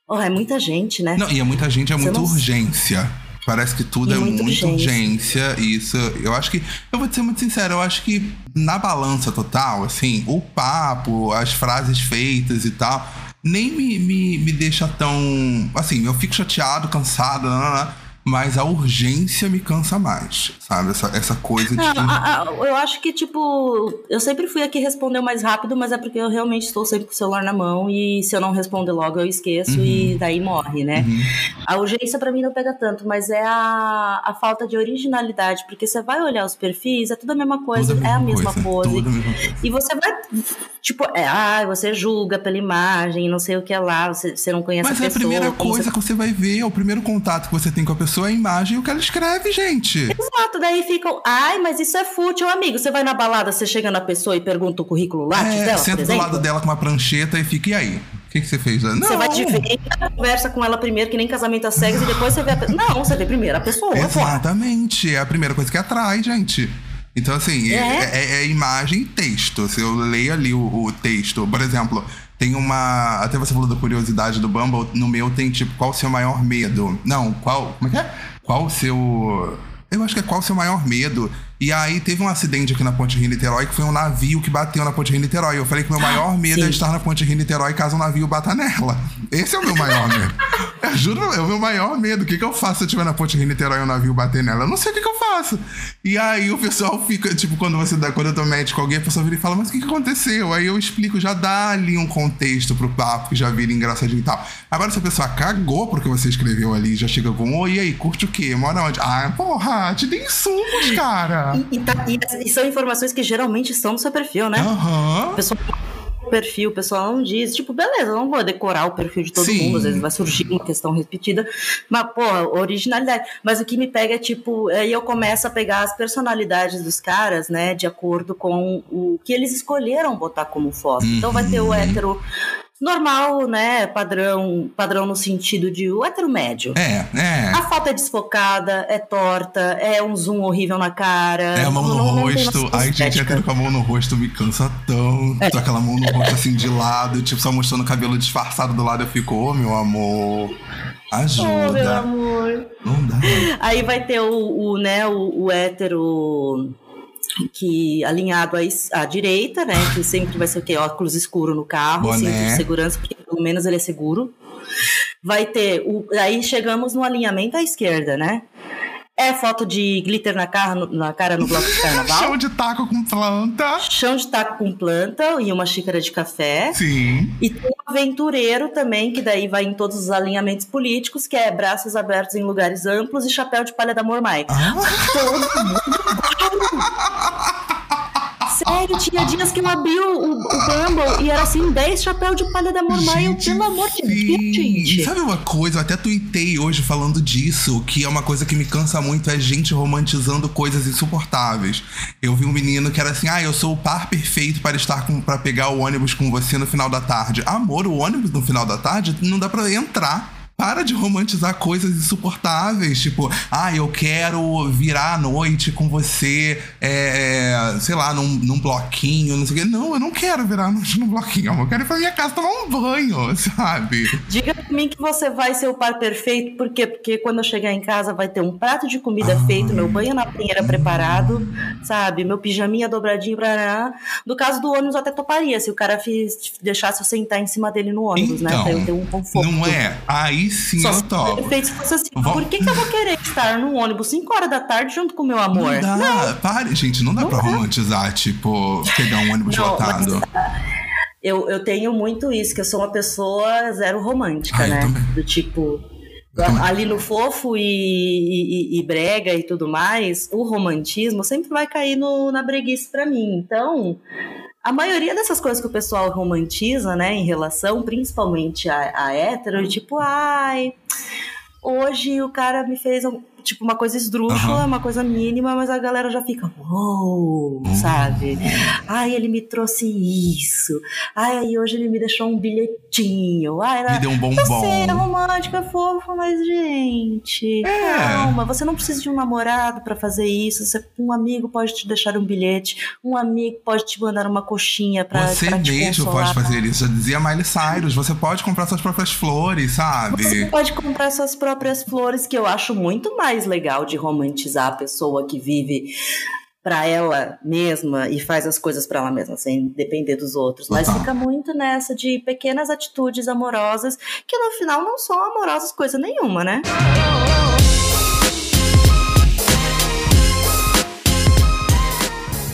Speaker 2: Oh, é muita gente, né?
Speaker 1: Não, e é muita gente, é muita não... urgência. Parece que tudo e é muita urgência. urgência. Isso, eu acho que. Eu vou te ser muito sincero, eu acho que na balança total, assim, o papo, as frases feitas e tal, nem me, me, me deixa tão. Assim, eu fico chateado, cansado, não, não, não mas a urgência me cansa mais, sabe? Essa, essa coisa de. Não,
Speaker 2: a, a, eu acho que, tipo, eu sempre fui aqui responder mais rápido, mas é porque eu realmente estou sempre com o celular na mão e se eu não responder logo eu esqueço uhum. e daí morre, né? Uhum. A urgência para mim não pega tanto, mas é a, a falta de originalidade, porque você vai olhar os perfis, é tudo a mesma coisa, a mesma é a mesma coisa, pose. A mesma e você vai, tipo, é, ah, você julga pela imagem, não sei o que é lá, você, você não conhece
Speaker 1: mas
Speaker 2: a
Speaker 1: pessoa. Mas é a primeira coisa você... que você vai ver, é o primeiro contato que você tem com a pessoa pessoa a imagem e o que ela escreve, gente.
Speaker 2: Exato, daí ficam, ai, mas isso é fútil, amigo. Você vai na balada, você chega na pessoa e pergunta o currículo lá é, dela,
Speaker 1: senta do lado dela com uma prancheta e fica, e aí? O que, que você fez? Não.
Speaker 2: Você vai de frente, conversa com ela primeiro, que nem casamento às cegas, e depois você vê a pessoa. Não, você vê primeiro a pessoa.
Speaker 1: Exatamente. É a primeira coisa que atrai, gente. Então, assim, é, é, é, é imagem e texto. Se eu leio ali o, o texto, por exemplo, tem uma. Até você falou da curiosidade do Bumble. No meu tem tipo, qual o seu maior medo? Não, qual. Como é que é? Qual o seu. Eu acho que é qual o seu maior medo. E aí teve um acidente aqui na Ponte Rio Niterói que foi um navio que bateu na Ponte Rio Niterói. Eu falei que meu maior medo é Sim. é estar na Ponte Rio Niterói caso um navio bata nela. Esse é o meu maior medo. Eu juro, é o meu maior medo. O que, que eu faço se eu estiver na Ponte Rio Niterói e um navio bater nela? Eu não sei o que, que eu faço? E aí o pessoal fica, tipo, quando você dá, quando eu dou médico alguém, a pessoa vira e fala, mas o que, que aconteceu? Aí eu explico, já dá ali um contexto pro papo, que já vira engraçadinho e tal. Agora, se a pessoa cagou porque você escreveu ali, já chega com, oi, e aí, curte o quê? Mora onde? Ah, porra, te dei insumos, cara.
Speaker 2: E, e, tá, e, e são informações que geralmente estão no seu perfil, né?
Speaker 1: Aham.
Speaker 2: O pessoal o perfil, o pessoal não diz, tipo, beleza, eu não vou decorar o perfil de todo
Speaker 1: Sim.
Speaker 2: mundo, às vezes vai surgir uma questão repetida, mas, pô, originalidade. Mas o que me pega é, tipo, aí eu começo a pegar as personalidades dos caras, né, de acordo com o que eles escolheram botar como foto. Então vai ter o
Speaker 1: Uhum.
Speaker 2: hétero normal, né, padrão, padrão no sentido de o hétero médio.
Speaker 1: É, é.
Speaker 2: A foto é desfocada, é torta, é um zoom horrível na cara.
Speaker 1: É a mão no
Speaker 2: não-
Speaker 1: rosto. Ai, gente, hétero com a mão no rosto me cansa tanto.
Speaker 2: É.
Speaker 1: Aquela mão no rosto assim de lado, tipo, só mostrando o cabelo disfarçado do lado. Eu fico, ô meu amor,
Speaker 2: Oh, meu
Speaker 1: ajuda.
Speaker 2: amor.
Speaker 1: Não dá.
Speaker 2: Aí vai ter o, o, né, o, o hétero que alinhado à, à direita, né? Que sempre vai ser o quê? Óculos escuro no carro,
Speaker 1: Boné.
Speaker 2: cinto de segurança, porque pelo menos ele é seguro. Vai ter o. Aí chegamos no alinhamento à esquerda, né? É foto de glitter na cara, no- na cara no bloco de carnaval.
Speaker 1: Chão de taco com planta.
Speaker 2: Chão de taco com planta e uma xícara de café.
Speaker 1: Sim.
Speaker 2: E tem um aventureiro também, que daí vai em todos os alinhamentos políticos, que é braços abertos em lugares amplos e chapéu de palha da Mormai.
Speaker 1: Ah,
Speaker 2: Todo mundo Sério, tinha dias que eu abri o, o, Bumble e era assim, 10 chapéu de palha da. Eu,
Speaker 1: Gente,
Speaker 2: pelo amor de Deus, gente.
Speaker 1: Sabe uma coisa? Eu até tuitei hoje falando disso, que é uma coisa que me cansa muito, é gente romantizando coisas insuportáveis. Eu vi um menino que era assim, ah, eu sou o par perfeito para estar com, para pegar o ônibus com você no final da tarde. Amor, o ônibus no final da tarde não dá pra entrar. Para de romantizar coisas insuportáveis, tipo, ah, eu quero virar à noite com você, é, sei lá, num, num bloquinho, não sei o quê. Não, eu não quero virar à noite num bloquinho, amor. Eu quero ir pra minha casa tomar um banho, sabe?
Speaker 2: Diga pra mim que você vai ser o par perfeito, por quê? Porque quando eu chegar em casa vai ter um prato de comida feito, meu banho na banheira preparado, sabe? Meu pijaminha dobradinho pra. No caso do ônibus, eu até toparia, se o cara fiz, deixasse eu sentar em cima dele no ônibus, né? Pra eu ter um conforto.
Speaker 1: Não é? Aí sim
Speaker 2: Só
Speaker 1: eu topo.
Speaker 2: se fosse assim.
Speaker 1: Vamos-
Speaker 2: Por que, que eu vou querer estar num ônibus 5 horas da tarde junto com o meu amor?
Speaker 1: Não dá, pare, gente, não dá
Speaker 2: Não
Speaker 1: pra
Speaker 2: dá.
Speaker 1: romantizar, tipo, pegar um ônibus
Speaker 2: Não,
Speaker 1: lotado.
Speaker 2: Eu, eu tenho muito isso, que eu sou uma pessoa zero romântica,
Speaker 1: Ah,
Speaker 2: né? Do tipo. Ali no fofo e, e- e brega e tudo mais, o romantismo sempre vai cair no, na breguice pra mim. Então, a maioria dessas coisas que o pessoal romantiza, né, em relação principalmente a, a hétero, tipo, ai, hoje o cara me fez um- tipo uma coisa esdrúxula,
Speaker 1: Aham.
Speaker 2: uma coisa mínima, mas a galera já fica, uou, sabe? Ai, ele me trouxe isso. Ai, hoje ele me deixou um bilhetinho. Ai, era,
Speaker 1: Me deu um
Speaker 2: você é
Speaker 1: bombom.
Speaker 2: romântica, fofa, mas gente,
Speaker 1: É.
Speaker 2: calma, você não precisa de um namorado pra fazer isso. Você, um amigo pode te deixar um bilhete, um amigo pode te mandar uma coxinha pra,
Speaker 1: Você
Speaker 2: pra te
Speaker 1: mesmo
Speaker 2: consolar.
Speaker 1: pode fazer isso. Já dizia Miley Cyrus, você pode comprar suas próprias flores,
Speaker 2: Você
Speaker 1: sabe?
Speaker 2: pode comprar suas próprias flores, que eu acho muito mais legal de romantizar a pessoa que vive pra ela mesma e faz as coisas pra ela mesma, sem depender dos outros. Mas fica muito nessa de pequenas atitudes amorosas, que no final não são amorosas coisa nenhuma, né?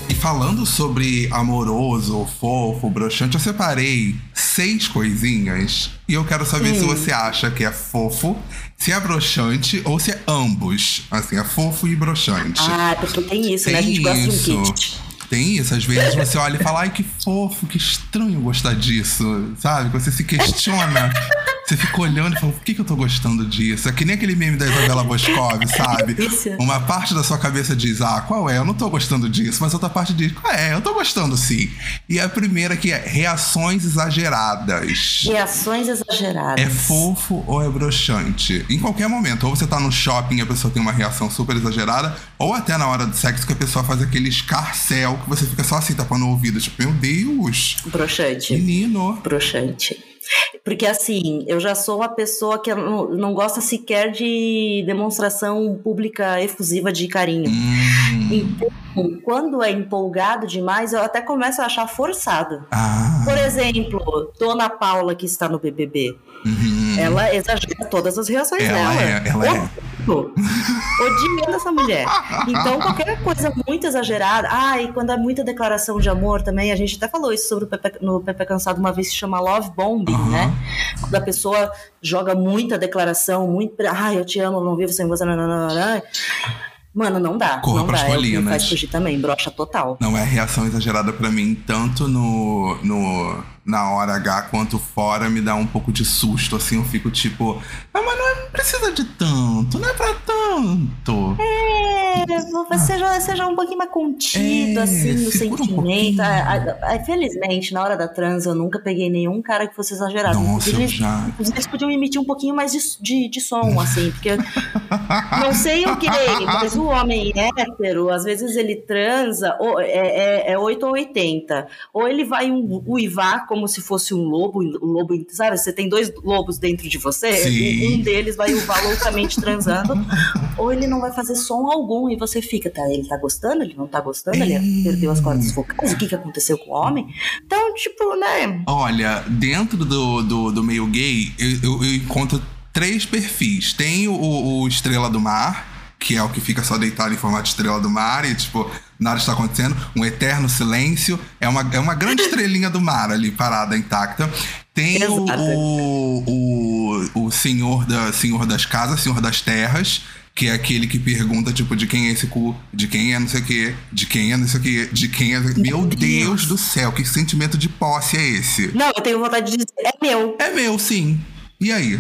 Speaker 1: E falando sobre amoroso, fofo, broxante, eu separei seis coisinhas e eu quero saber se você acha que é fofo, se é broxante ou se é ambos. Assim, é fofo e broxante.
Speaker 2: Ah, porque tem isso, né? A gente gosta de um kit.
Speaker 1: Tem isso, às vezes você olha e fala, ai que fofo, que estranho gostar disso, sabe? Você se questiona, você fica olhando e fala, por que, que eu tô gostando disso? É que nem aquele meme da Isabela Boscov, sabe?
Speaker 2: Isso.
Speaker 1: Uma parte da sua cabeça diz, ah, qual é? Eu não tô gostando disso, mas outra parte diz, qual é? Eu tô gostando sim. E a primeira que é reações exageradas.
Speaker 2: Reações exageradas.
Speaker 1: É fofo ou é broxante? Em qualquer momento. Ou você tá no shopping e a pessoa tem uma reação super exagerada, ou até na hora do sexo que a pessoa faz aquele escarcel que você fica só assim, tapando o ouvido. Tipo, meu Deus,
Speaker 2: Broxante.
Speaker 1: menino.
Speaker 2: broxante. Porque assim, eu já sou uma pessoa que não, não gosta sequer de demonstração pública efusiva de carinho.
Speaker 1: Hum.
Speaker 2: Então, quando é empolgado demais, eu até começo a achar forçado.
Speaker 1: Ah.
Speaker 2: Por exemplo, Dona Paula, que está no BBB,
Speaker 1: uhum.
Speaker 2: ela exagera todas as reações
Speaker 1: Ela
Speaker 2: dela.
Speaker 1: é, ela é.
Speaker 2: Odiando essa mulher. Então, qualquer coisa muito exagerada. Ah, e quando é muita declaração de amor também, a gente até falou isso sobre o Pepe, no Pepe Cansado uma vez, que se chama Love Bombing,
Speaker 1: Uhum.
Speaker 2: né? Quando a pessoa joga muita declaração, muito. Ah, eu te amo, não vivo sem você. nananana. Mano, não dá.
Speaker 1: Corra
Speaker 2: não
Speaker 1: pras
Speaker 2: dá. É me
Speaker 1: colinas.
Speaker 2: faz fugir também, brocha total.
Speaker 1: Não é reação exagerada pra mim, tanto no, no na hora H quanto fora, me dá um pouco de susto, assim, eu fico tipo, ah, mas não, é- precisa de tanto, não é pra tanto.
Speaker 2: É, seja, seja um pouquinho mais contido,
Speaker 1: É,
Speaker 2: assim, no
Speaker 1: um
Speaker 2: sentimento.
Speaker 1: pouquinho.
Speaker 2: Ah, ah, ah, Felizmente, na hora da trans, eu nunca peguei nenhum cara que fosse exagerado.
Speaker 1: Nossa,
Speaker 2: Inclusive,
Speaker 1: já.
Speaker 2: Eles podiam emitir um pouquinho mais de, de, de som, assim, porque não sei o que, mas o homem hétero, às vezes ele transa, ou é, é, é 8 ou 80. Ou ele vai um, uivar como se fosse um lobo, um lobo, sabe? Você tem dois lobos dentro de você,
Speaker 1: Sim.
Speaker 2: um deles vai uivar loucamente transando, ou ele não vai fazer som algum e você fica, tá? Ele tá gostando, ele não tá gostando, ele perdeu as cordas vocais, o que que aconteceu com o homem? Então, tipo, né?
Speaker 1: Olha, dentro do, do, do meio gay, eu, eu- eu encontro três perfis. Tem o, o Estrela do Mar, que é o que fica só deitado em formato de Estrela do Mar e, tipo, nada está acontecendo. Um eterno silêncio. É uma, é uma grande estrelinha do mar ali, parada, intacta. Tem o, o, o, o senhor, da, senhor das casas, senhor das terras. Que é aquele que pergunta, tipo, de quem é esse cu, de quem é não sei o quê, de quem é não sei o quê, de quem é. Meu Deus do céu, que sentimento de posse é esse?
Speaker 2: Não, eu tenho vontade de dizer, é meu.
Speaker 1: É meu, sim. E aí?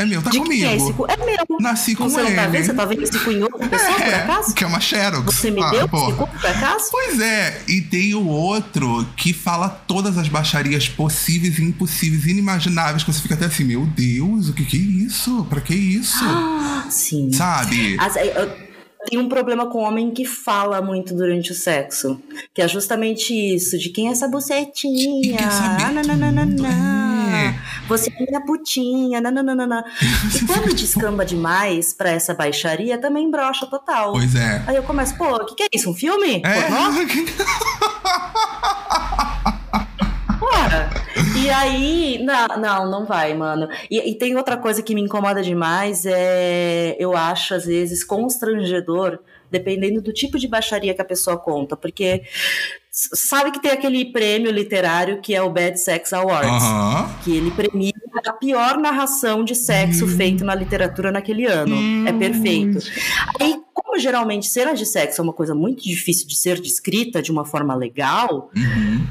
Speaker 1: É meu, tá
Speaker 2: de
Speaker 1: comigo.
Speaker 2: quem é esse? É meu.
Speaker 1: Nasci com
Speaker 2: Você não tá
Speaker 1: ele.
Speaker 2: vendo? Você tá vendo esse cu em outra pessoa, por
Speaker 1: É,
Speaker 2: acaso?
Speaker 1: que é uma Xerox.
Speaker 2: Você me
Speaker 1: Ah,
Speaker 2: deu
Speaker 1: porra.
Speaker 2: esse cu, por acaso?
Speaker 1: Pois é, e tem o outro que fala todas as baixarias possíveis e impossíveis, inimagináveis, que você fica até assim, meu Deus, o que que é isso? Pra que isso?
Speaker 2: Sim.
Speaker 1: Sabe?
Speaker 2: As- eu tenho um problema com homem que fala muito durante o sexo. Que é justamente isso, de quem é essa bucetinha?
Speaker 1: quer saber
Speaker 2: Ah, nananana. Você é minha putinha, nananana. E quando descamba demais pra essa baixaria, também brocha total.
Speaker 1: Pois é.
Speaker 2: Aí eu começo, pô, o que, que é isso? Um filme?
Speaker 1: É.
Speaker 2: Pornô? Bora! E aí, não, não, não vai, mano. E, e tem outra coisa que me incomoda demais, é eu acho, às vezes, constrangedor, dependendo do tipo de baixaria que a pessoa conta, porque sabe que tem aquele prêmio literário que é o Bad Sex Awards,
Speaker 1: Aham.
Speaker 2: que ele premia a pior narração de sexo feito na literatura naquele ano. É perfeito. Aí, como geralmente cenas de sexo é uma coisa muito difícil de ser descrita de uma forma legal,
Speaker 1: Uhum.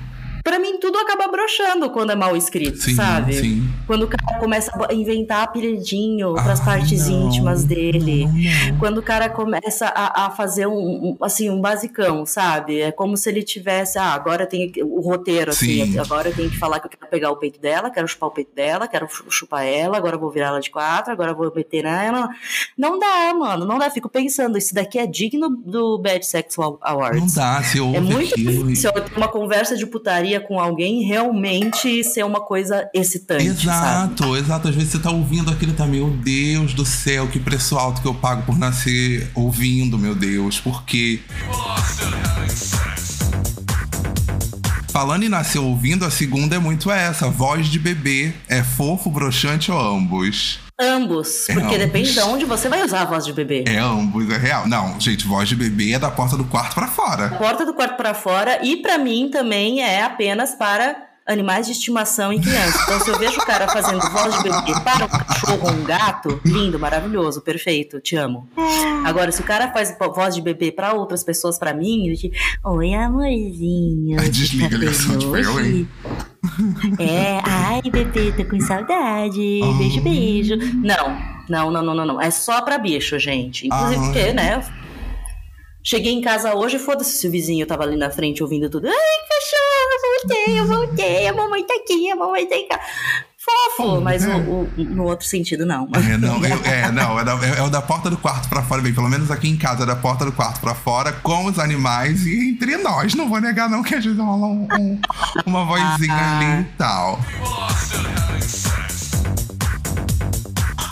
Speaker 2: Pra mim, tudo acaba broxando quando é mal escrito,
Speaker 1: Sim,
Speaker 2: sabe?
Speaker 1: sim.
Speaker 2: Quando o cara começa a inventar apelidinho pras
Speaker 1: Ai,
Speaker 2: partes
Speaker 1: não,
Speaker 2: íntimas dele.
Speaker 1: não, não.
Speaker 2: Quando o cara começa a, a fazer um, um, assim, um basicão, sabe? É como se ele tivesse, ah, agora tem o roteiro, assim,
Speaker 1: Sim.
Speaker 2: agora eu tenho que falar que eu quero pegar o peito dela, quero chupar o peito dela, quero chu- chupar ela, agora eu vou virar ela de quatro, agora eu vou meter nela. Não dá, mano, não dá. Fico pensando, isso daqui é digno do Bad Sex Awards.
Speaker 1: Não dá, se ouve
Speaker 2: É muito
Speaker 1: aquilo
Speaker 2: difícil eu ter uma conversa de putaria com alguém realmente ser uma coisa excitante, sabe?
Speaker 1: Exato, exato. Às vezes você tá ouvindo aquilo e tá, meu Deus do céu, que preço alto que eu pago por nascer ouvindo, meu Deus. Por quê? Falando em nascer ouvindo, a segunda é muito essa. Voz de bebê. É fofo, broxante ou ambos?
Speaker 2: Ambos,
Speaker 1: É
Speaker 2: porque
Speaker 1: ambos.
Speaker 2: depende de onde você vai usar a voz de bebê.
Speaker 1: É ambos, é real. Não, gente, voz de bebê é da porta do quarto pra fora.
Speaker 2: Porta do quarto pra fora e pra mim também é apenas para animais de estimação e crianças. Então se eu vejo o cara fazendo voz de bebê para um cachorro ou um gato, lindo, maravilhoso, perfeito, te amo. Agora se o cara faz vo- voz de bebê pra outras pessoas, pra mim, ele diz, oi amorzinho,
Speaker 1: Desliga
Speaker 2: tá
Speaker 1: a ligação
Speaker 2: bem
Speaker 1: de ferro,
Speaker 2: hoje?"
Speaker 1: hein?
Speaker 2: É, ai, bebê, tô com saudade.
Speaker 1: Ah.
Speaker 2: Beijo, beijo. Não, não, não, não, não, não. É só pra bicho, gente. Inclusive,
Speaker 1: Ah.
Speaker 2: porque, né? Cheguei em casa hoje, foda-se se o vizinho tava ali na frente ouvindo tudo. Ai, cachorro, voltei, eu voltei, a mamãe tá aqui, a mamãe tá cá. Fofo,
Speaker 1: Oh,
Speaker 2: mas
Speaker 1: é.
Speaker 2: o, o- no outro sentido, não.
Speaker 1: É, não, eu- é, não, é, da, é o da porta do quarto pra fora, bem, pelo menos aqui em casa é da porta do quarto pra fora, com os animais e entre nós. Não vou negar, não, que às vezes rola um, um- uma vozinha
Speaker 2: Ah.
Speaker 1: ali e tal.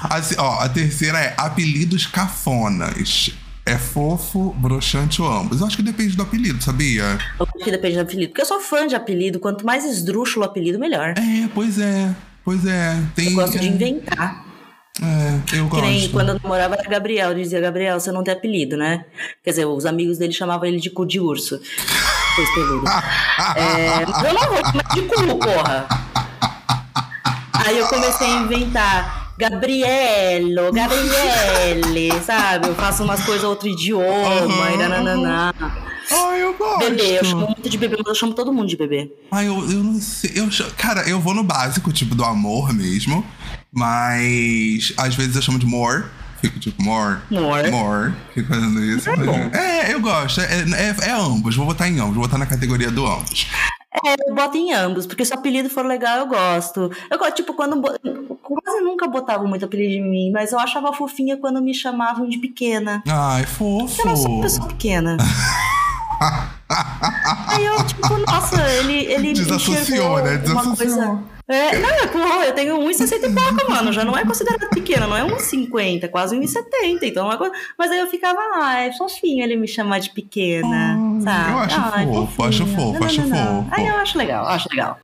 Speaker 1: Assim, ó, a terceira é apelidos cafonas. É fofo, broxante ou ambos. Eu acho que depende do apelido, sabia?
Speaker 2: Eu acho que depende do apelido. Porque eu sou fã de apelido. Quanto mais esdrúxulo o apelido, melhor.
Speaker 1: É, pois é. Pois é. Tem,
Speaker 2: Eu gosto de
Speaker 1: é,
Speaker 2: inventar.
Speaker 1: É, eu
Speaker 2: Que nem
Speaker 1: gosto.
Speaker 2: quando eu namorava era Gabriel, eu dizia, Gabriel, você não tem apelido, né? Quer dizer, os amigos dele chamavam ele de cu de urso. Pois peludo. É, eu não vou chamar de cu, porra. Aí eu comecei a inventar Gabrielo, Gabriele, sabe? Eu faço umas coisas outro idioma, e nananana.
Speaker 1: Ai, eu gosto.
Speaker 2: Bebê, eu chamo muito de bebê, mas eu chamo todo mundo de bebê.
Speaker 1: Ai, eu, eu não sei. Eu, cara, eu vou no básico, tipo, do amor mesmo. Mas às vezes eu chamo de more. Fico tipo, more.
Speaker 2: More.
Speaker 1: More. Fico fazendo isso.
Speaker 2: É bom.
Speaker 1: É, eu gosto. É, é, é ambos. Vou botar em ambos. Vou botar na categoria do ambos.
Speaker 2: É, eu boto em ambos, porque se o apelido for legal, eu gosto. Eu gosto, tipo, quando. Quase nunca botavam muito apelido em mim, mas eu achava fofinha quando me chamavam de pequena.
Speaker 1: Ai, fofo.
Speaker 2: Eu não sou uma pessoa pequena. Aí eu, tipo, nossa, ele, ele
Speaker 1: Desassociou, né?
Speaker 2: uma
Speaker 1: Desassociou.
Speaker 2: coisa. É, não, é, porra, eu tenho 1,60 e pouco, mano. Já não é considerado pequena, não é 1,50, quase 1,70. Então, é coisa... Mas aí eu ficava, ah, é fofinho ele me chamar de pequena, sabe?
Speaker 1: eu acho
Speaker 2: Ai,
Speaker 1: fofo, acho
Speaker 2: fofinho.
Speaker 1: fofo,
Speaker 2: Não,
Speaker 1: acho
Speaker 2: não.
Speaker 1: fofo.
Speaker 2: Aí eu acho legal, acho legal.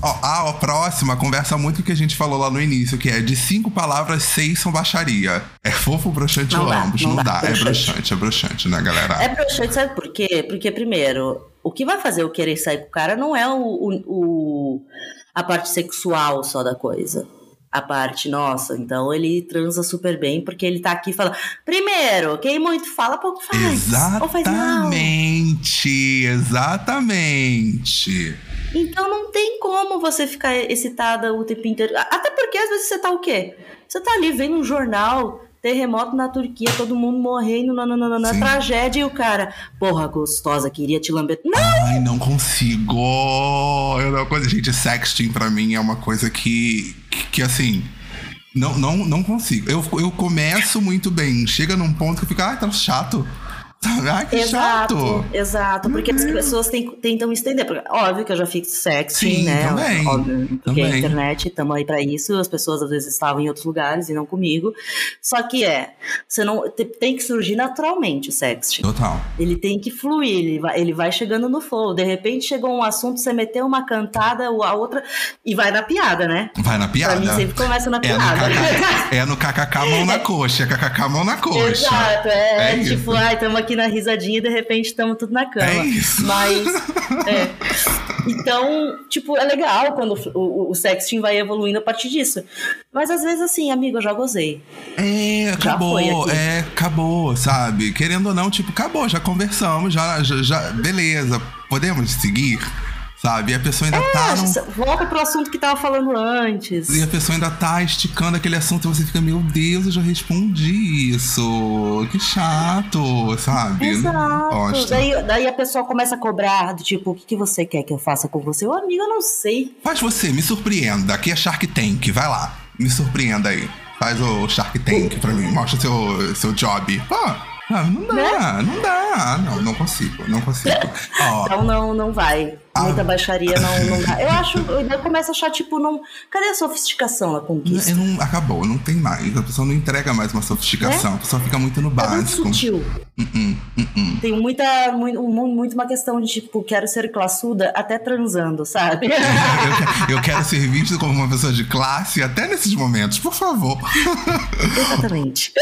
Speaker 1: Ó, a, a próxima conversa muito o que a gente falou lá no início, que é de cinco palavras, seis são baixaria. É fofo, broxante
Speaker 2: Não
Speaker 1: ou
Speaker 2: dá,
Speaker 1: ambos?
Speaker 2: não
Speaker 1: Não,
Speaker 2: dá,
Speaker 1: dá. É
Speaker 2: broxante.
Speaker 1: é broxante, né, galera?
Speaker 2: É broxante, sabe por quê? Porque, primeiro, o que vai fazer eu querer sair com o cara não é o, o- o- a parte sexual só da coisa. A parte, nossa, então ele transa super bem porque ele tá aqui falando. Primeiro, quem muito fala, pouco faz. Ou faz.
Speaker 1: Exatamente, exatamente.
Speaker 2: Então não tem como você ficar excitada o tempo inteiro. Até porque às vezes você tá o quê? Você tá ali vendo um jornal, terremoto na Turquia, todo mundo morrendo, nananana,
Speaker 1: Sim.
Speaker 2: tragédia, e o cara, porra, gostosa, queria te lamber. Não!
Speaker 1: Ai, não consigo. Eu não consigo. Gente, sexting pra mim é uma coisa que, que, que, assim. Não, não, não consigo. Eu, eu começo muito bem. Chega num ponto que eu fico, ai, tá chato. Sabe? Ai, que
Speaker 2: Exato,
Speaker 1: chato.
Speaker 2: exato, porque as pessoas tentam estender. Óbvio que eu já fiz sexting,
Speaker 1: Sim,
Speaker 2: né?
Speaker 1: também,
Speaker 2: Óbvio, porque a
Speaker 1: também.
Speaker 2: internet, estamos aí pra isso, as pessoas às vezes estavam em outros lugares e não comigo. Só que é, você não te- tem que surgir naturalmente o sexting.
Speaker 1: Total.
Speaker 2: Ele tem que fluir, ele vai, ele vai chegando no flow. De repente chegou um assunto, você meteu uma cantada, ou a outra, e vai na piada, né?
Speaker 1: Vai na piada.
Speaker 2: Pra mim sempre começa na
Speaker 1: É no,
Speaker 2: piada.
Speaker 1: kkk, é no kkk mão na coxa. É kkk mão na coxa.
Speaker 2: Exato, é,
Speaker 1: É
Speaker 2: tipo,
Speaker 1: isso.
Speaker 2: ai, estamos aqui na risadinha e de repente estamos tudo na cama.
Speaker 1: É isso.
Speaker 2: Mas, é. Então, tipo, é legal quando o, o, o sexting vai evoluindo a partir disso. Mas às vezes, assim, amigo, eu já gozei.
Speaker 1: É, acabou,
Speaker 2: aqui.
Speaker 1: é, acabou, sabe? Querendo ou não, tipo, acabou, já conversamos, já, já, já- beleza, podemos seguir, sabe? E a pessoa ainda tá
Speaker 2: Ah,
Speaker 1: num,
Speaker 2: Volta pro assunto que tava falando antes.
Speaker 1: E a pessoa ainda tá esticando aquele assunto e você fica, meu Deus, eu já respondi isso. Que chato, sabe?
Speaker 2: Exato. Daí, daí a pessoa começa a cobrar do tipo, o que, que você quer que eu faça com você? Ô, amigo, eu não sei.
Speaker 1: Faz você, me surpreenda. Aqui é Shark Tank, vai lá. Me surpreenda aí. Faz o Shark Tank pra mim. Mostra seu, seu job. Ah, não dá,
Speaker 2: Né?
Speaker 1: não dá. Não, não consigo, não consigo. Ó,
Speaker 2: Então não, não vai.
Speaker 1: Ah.
Speaker 2: Muita baixaria não, não dá. Eu acho, eu começo a achar, tipo, não. Cadê a sofisticação na conquista?
Speaker 1: eu não, acabou, não tem mais. A pessoa não entrega mais uma sofisticação. A pessoa fica muito no
Speaker 2: É muito
Speaker 1: básico.
Speaker 2: sutil.
Speaker 1: Uh-uh, uh-uh.
Speaker 2: Tem muita, muito, muito uma questão de, tipo, quero ser classuda até transando, sabe?
Speaker 1: Eu, eu quero ser visto como uma pessoa de classe até nesses momentos, por favor.
Speaker 2: Exatamente.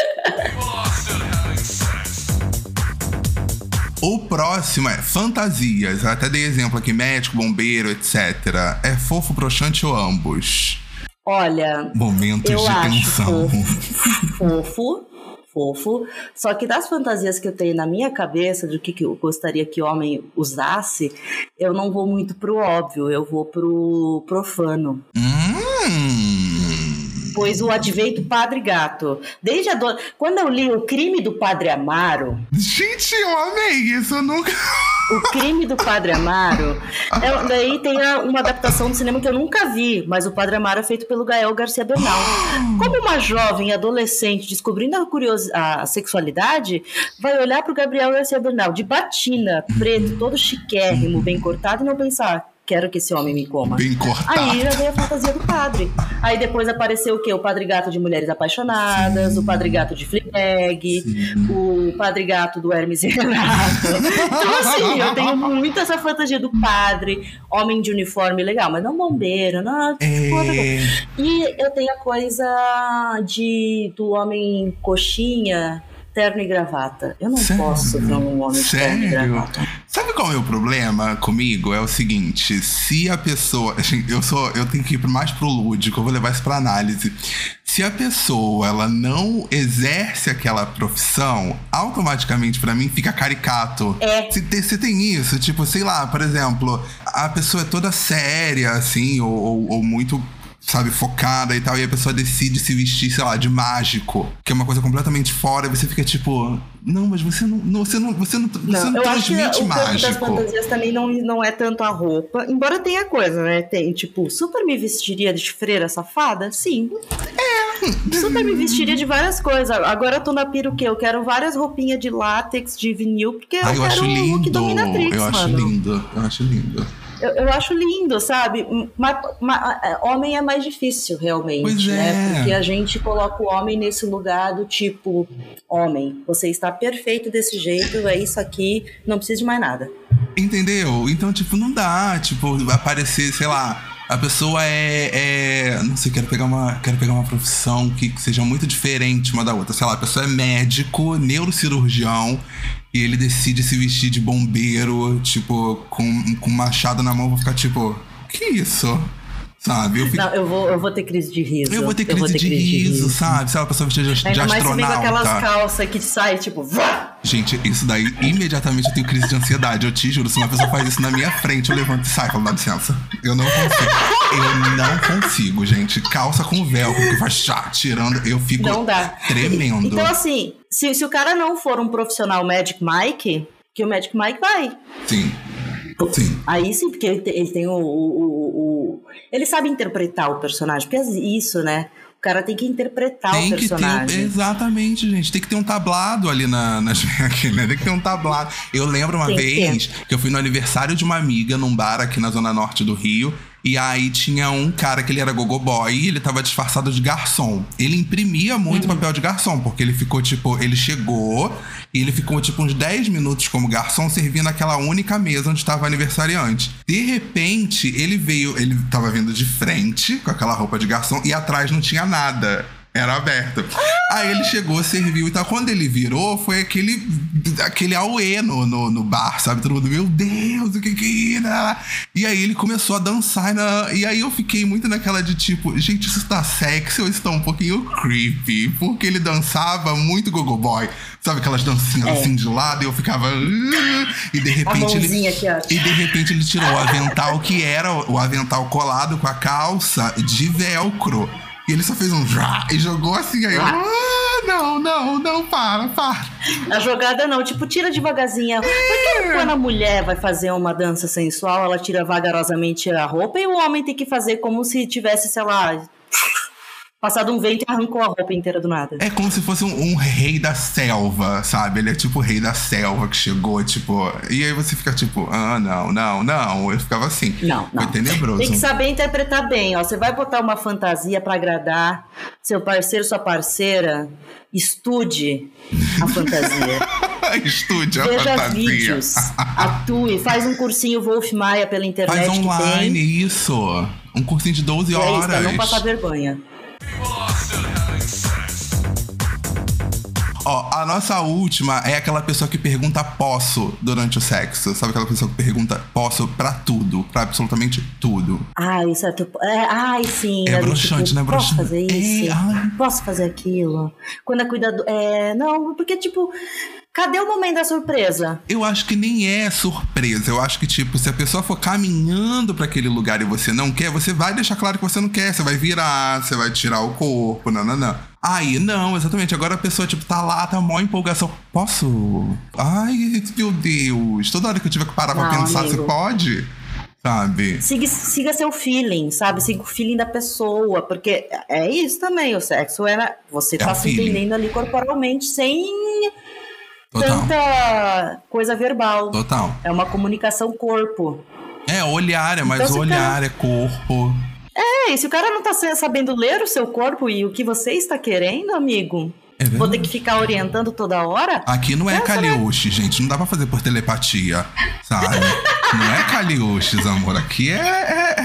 Speaker 1: O próximo é fantasias. Eu até dei exemplo aqui: médico, bombeiro, etc. É fofo, broxante ou ambos?
Speaker 2: Olha,
Speaker 1: Momentos
Speaker 2: eu
Speaker 1: de
Speaker 2: acho
Speaker 1: tensão.
Speaker 2: fofo, fofo, fofo. Só que das fantasias que eu tenho na minha cabeça do que, que eu gostaria que homem usasse, eu não vou muito pro óbvio, eu vou pro profano.
Speaker 1: Hum.
Speaker 2: Pois o advento Padre Gato. Desde a do... Quando eu li O Crime do Padre Amaro,
Speaker 1: Gente, eu amei isso. Eu nunca.
Speaker 2: O Crime do Padre Amaro, é- daí tem a- uma adaptação do cinema que eu nunca vi, mas o Padre Amaro é feito pelo Gael Garcia Bernal. Como uma jovem adolescente descobrindo a, curiosi- a sexualidade, vai olhar pro Gabriel Garcia Bernal de batina, preto, todo chiquérrimo, bem cortado, e não pensar, quero que esse homem me coma.
Speaker 1: Bem cortado.
Speaker 2: Aí já veio a fantasia do padre. Aí depois apareceu o quê? O padre gato de Mulheres Apaixonadas, Sim. o padre gato de Fleabag, o padre gato do Hermes e Renato. Então, assim, eu tenho muito essa fantasia do padre, homem de uniforme legal, mas não bombeiro, não. É... E eu tenho a coisa de do homem coxinha terno e gravata. Eu não Sério? posso ver um homem de terno e gravata.
Speaker 1: Sabe qual é o problema comigo? É o seguinte, se a pessoa, assim, eu sou, eu tenho que ir mais pro lúdico, eu vou levar isso para análise. Se a pessoa ela não exerce aquela profissão, automaticamente para mim fica caricato.
Speaker 2: É.
Speaker 1: Se, se, tem isso, tipo, sei lá, por exemplo, a pessoa é toda séria, assim, ou, ou, ou muito sabe, focada e tal, e a pessoa decide se vestir, sei lá, de mágico, que é uma coisa completamente fora, e você fica tipo, não, mas você não, não você não, você não,
Speaker 2: não
Speaker 1: você não
Speaker 2: eu
Speaker 1: transmite
Speaker 2: acho que o
Speaker 1: mágico.
Speaker 2: das fantasias também não, não é tanto a roupa, embora tenha coisa, né? Tem, tipo, super me vestiria de freira safada? Sim. É. Super me vestiria de várias coisas. Agora eu tô na pira o quê? Eu quero várias roupinhas de látex, de vinil, porque
Speaker 1: ah,
Speaker 2: eu,
Speaker 1: eu
Speaker 2: quero
Speaker 1: acho lindo. look
Speaker 2: dominatrix,
Speaker 1: Eu acho
Speaker 2: mano.
Speaker 1: lindo, eu acho lindo.
Speaker 2: Eu, eu, acho lindo, sabe? Mas, é, homem é mais difícil, realmente,
Speaker 1: pois
Speaker 2: né?
Speaker 1: É.
Speaker 2: Porque a gente coloca o homem nesse lugar do tipo: homem, você está perfeito desse jeito, é isso aqui, não precisa de mais nada.
Speaker 1: Entendeu? Então, tipo, não dá, tipo, aparecer, sei lá. A pessoa é, é, Não sei, quero pegar uma. Quero pegar uma profissão que, que seja muito diferente uma da outra. Sei lá, a pessoa é médico, neurocirurgião, e ele decide se vestir de bombeiro, tipo, com, com machado na mão, vou ficar tipo, que isso? Sabe?
Speaker 2: Eu fico... Não, eu vou, eu vou ter crise de riso.
Speaker 1: Eu vou ter crise, vou ter de, crise riso, de, riso, sabe? Se ela pessoa vestida de, Ainda de astronauta. Mais
Speaker 2: aquelas calças que sai, tipo, vá!
Speaker 1: Gente, isso daí, imediatamente eu tenho crise de ansiedade. Eu te juro, se uma pessoa faz isso na minha frente, eu levanto e saio. Falo, dá licença. Eu não consigo. Eu não consigo, gente. Calça com velcro, que faz chá, tirando, eu fico
Speaker 2: não dá.
Speaker 1: tremendo.
Speaker 2: Então, assim, se, se o cara não for um profissional Magic Mike, que o Magic Mike vai.
Speaker 1: Sim. Sim.
Speaker 2: Aí sim, porque ele tem, ele tem o, o, o, Ele sabe interpretar o personagem, porque é isso, né? O cara tem que interpretar
Speaker 1: tem
Speaker 2: o personagem.
Speaker 1: Que ter, exatamente, gente. Tem que ter um tablado ali na, nas aqui, né? Tem que ter um tablado. Eu lembro uma tem vez que, que eu fui no aniversário de uma amiga num bar aqui na zona norte do Rio. E aí tinha um cara que ele era gogoboy e ele tava disfarçado de garçom. Ele imprimia muito uhum. papel de garçom, porque ele ficou tipo, ele chegou e ele ficou tipo uns 10 minutos como garçom servindo aquela única mesa onde estava o aniversariante. De repente, ele veio, ele tava vindo de frente com aquela roupa de garçom e atrás não tinha nada. Era aberto. Aí ele chegou, serviu e tal. Quando ele virou, foi aquele, aquele auê no, no, no bar, sabe? Todo mundo, meu Deus, o que que é? E aí ele começou a dançar. E aí eu fiquei muito naquela de tipo, gente, isso tá sexy ou isso tá um pouquinho creepy? Porque ele dançava muito gogo boy. Sabe aquelas dancinhas é. assim de lado? E eu ficava. e de repente ele.
Speaker 2: Aqui,
Speaker 1: e de repente ele tirou o avental que era o avental colado com a calça de velcro. E ele só fez um já e jogou assim aí. Ah, não, não, não, para, para.
Speaker 2: A jogada não, tipo, tira devagarzinho. Porque quando a mulher vai fazer uma dança sensual, ela tira vagarosamente a roupa e o homem tem que fazer como se tivesse, sei lá, passado um vento e arrancou a roupa inteira do nada.
Speaker 1: É como se fosse um, um, rei da selva, sabe? Ele é tipo o rei da selva que chegou, tipo. E aí você fica tipo, ah, não, não, não. Eu ficava assim.
Speaker 2: Não, não.
Speaker 1: Foi tenebroso.
Speaker 2: Tem que saber interpretar bem, ó. Você vai botar uma fantasia para agradar seu parceiro, sua parceira. Estude a fantasia.
Speaker 1: Estude a
Speaker 2: Veja
Speaker 1: fantasia.
Speaker 2: vídeos, atue, faz um cursinho Wolf Maia pela internet.
Speaker 1: Faz online, isso. Um cursinho de 12
Speaker 2: é
Speaker 1: horas.
Speaker 2: Isso, pra não passar vergonha.
Speaker 1: Ó, a nossa última é aquela pessoa que pergunta posso durante o sexo. Sabe aquela pessoa que pergunta posso pra tudo, pra absolutamente tudo.
Speaker 2: Ai, isso é, tipo, é ai, sim.
Speaker 1: É broxante,
Speaker 2: tipo,
Speaker 1: né?
Speaker 2: Posso fazer isso?
Speaker 1: É,
Speaker 2: posso fazer aquilo? Quando é cuidado. É, não, porque, tipo, Cadê o momento da surpresa?
Speaker 1: Eu acho que nem é surpresa. Eu acho que, tipo, se a pessoa for caminhando para aquele lugar e você não quer, você vai deixar claro que você não quer. Você vai virar, você vai tirar o corpo, não, não, não. Aí, não, exatamente. Agora a pessoa, tipo, tá lá, tá mó empolgação. Posso? Ai, meu Deus. Toda hora que eu tiver que parar não, pra pensar, amigo. você pode? Sabe?
Speaker 2: Siga, siga seu feeling, sabe? Siga o feeling da pessoa. Porque é isso também, o sexo era. Você é tá se entendendo ali corporalmente sem
Speaker 1: Total.
Speaker 2: tanta coisa verbal.
Speaker 1: Total.
Speaker 2: É uma comunicação corpo.
Speaker 1: É, É, olhar, é mais
Speaker 2: Então, se
Speaker 1: olhar, é corpo.
Speaker 2: É, e se o cara não tá sabendo ler o seu corpo e o que você está querendo, amigo,
Speaker 1: É
Speaker 2: vou ter que ficar orientando toda hora?
Speaker 1: Aqui não é
Speaker 2: Pensa, né?
Speaker 1: Gente. Não dá pra fazer por telepatia, sabe? não é Caliuches, amor. Aqui é, é-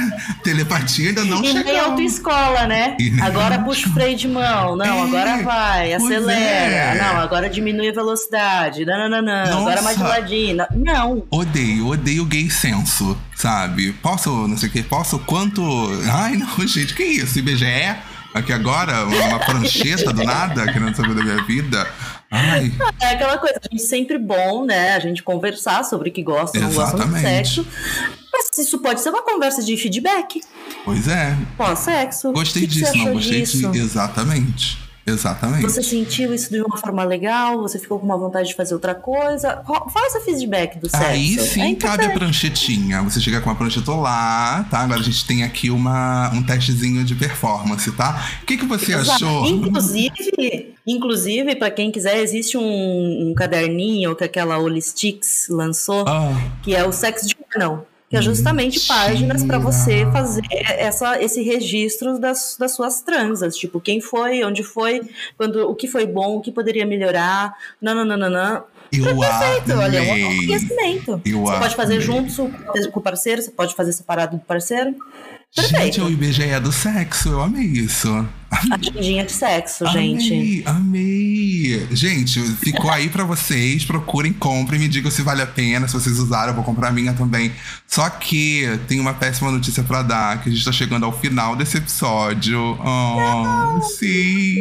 Speaker 1: telepatia ainda não
Speaker 2: E nem
Speaker 1: chegou.
Speaker 2: autoescola, né? Agora puxa o freio de mão. Não,
Speaker 1: É,
Speaker 2: agora vai, acelera.
Speaker 1: é.
Speaker 2: Não, agora diminui a velocidade. Não, não, não, não. Agora mais de ladinho. Não. não.
Speaker 1: Odeio, odeio gay senso, sabe? Posso, não sei o que, posso quanto. Ai, não, gente, que isso? IBGE? Aqui agora? Uma, prancheta do nada, querendo saber da minha vida? Ai,
Speaker 2: É aquela coisa, a gente sempre bom, né? A gente conversar sobre o que gosta ou não gosta do
Speaker 1: Exatamente.
Speaker 2: sexo. Mas isso pode ser uma conversa de feedback
Speaker 1: pois é.
Speaker 2: pós-sexo.
Speaker 1: Gostei
Speaker 2: que que
Speaker 1: disso,
Speaker 2: você
Speaker 1: não gostei
Speaker 2: disso?
Speaker 1: de. Exatamente. Exatamente.
Speaker 2: Você sentiu isso de uma forma legal? Você ficou com uma vontade de fazer outra coisa? Qual- Faz o feedback do sexo.
Speaker 1: Aí
Speaker 2: É
Speaker 1: sim cabe a pranchetinha. Você chega com a prancheta lá, tá? Agora a gente tem aqui uma, um testezinho de performance, tá? O que, que você
Speaker 2: Exato.
Speaker 1: achou?
Speaker 2: Inclusive, inclusive para quem quiser, existe um, um caderninho que aquela Holistics lançou,
Speaker 1: Ah,
Speaker 2: que é o Sex Journal. Que é justamente páginas para você fazer essa, esse registro das, das suas transas. Tipo, quem foi, onde foi, quando, o que foi bom, o que poderia melhorar. Não, não, não, não, não.
Speaker 1: eu
Speaker 2: Perfeito, olha, é um
Speaker 1: amei.
Speaker 2: conhecimento.
Speaker 1: Eu
Speaker 2: você pode fazer
Speaker 1: amei.
Speaker 2: junto com o parceiro, você pode fazer separado do parceiro.
Speaker 1: Gente,
Speaker 2: Perfeito.
Speaker 1: o IBGE é do sexo, eu amei isso.
Speaker 2: Agendinha de sexo, gente.
Speaker 1: Amei, amei. Gente, ficou aí pra vocês. Procurem, comprem, me digam se vale a pena. Se vocês usaram, eu vou comprar a minha também. Só que tem uma péssima notícia pra dar, que a gente tá chegando ao final desse episódio. Oh, sim.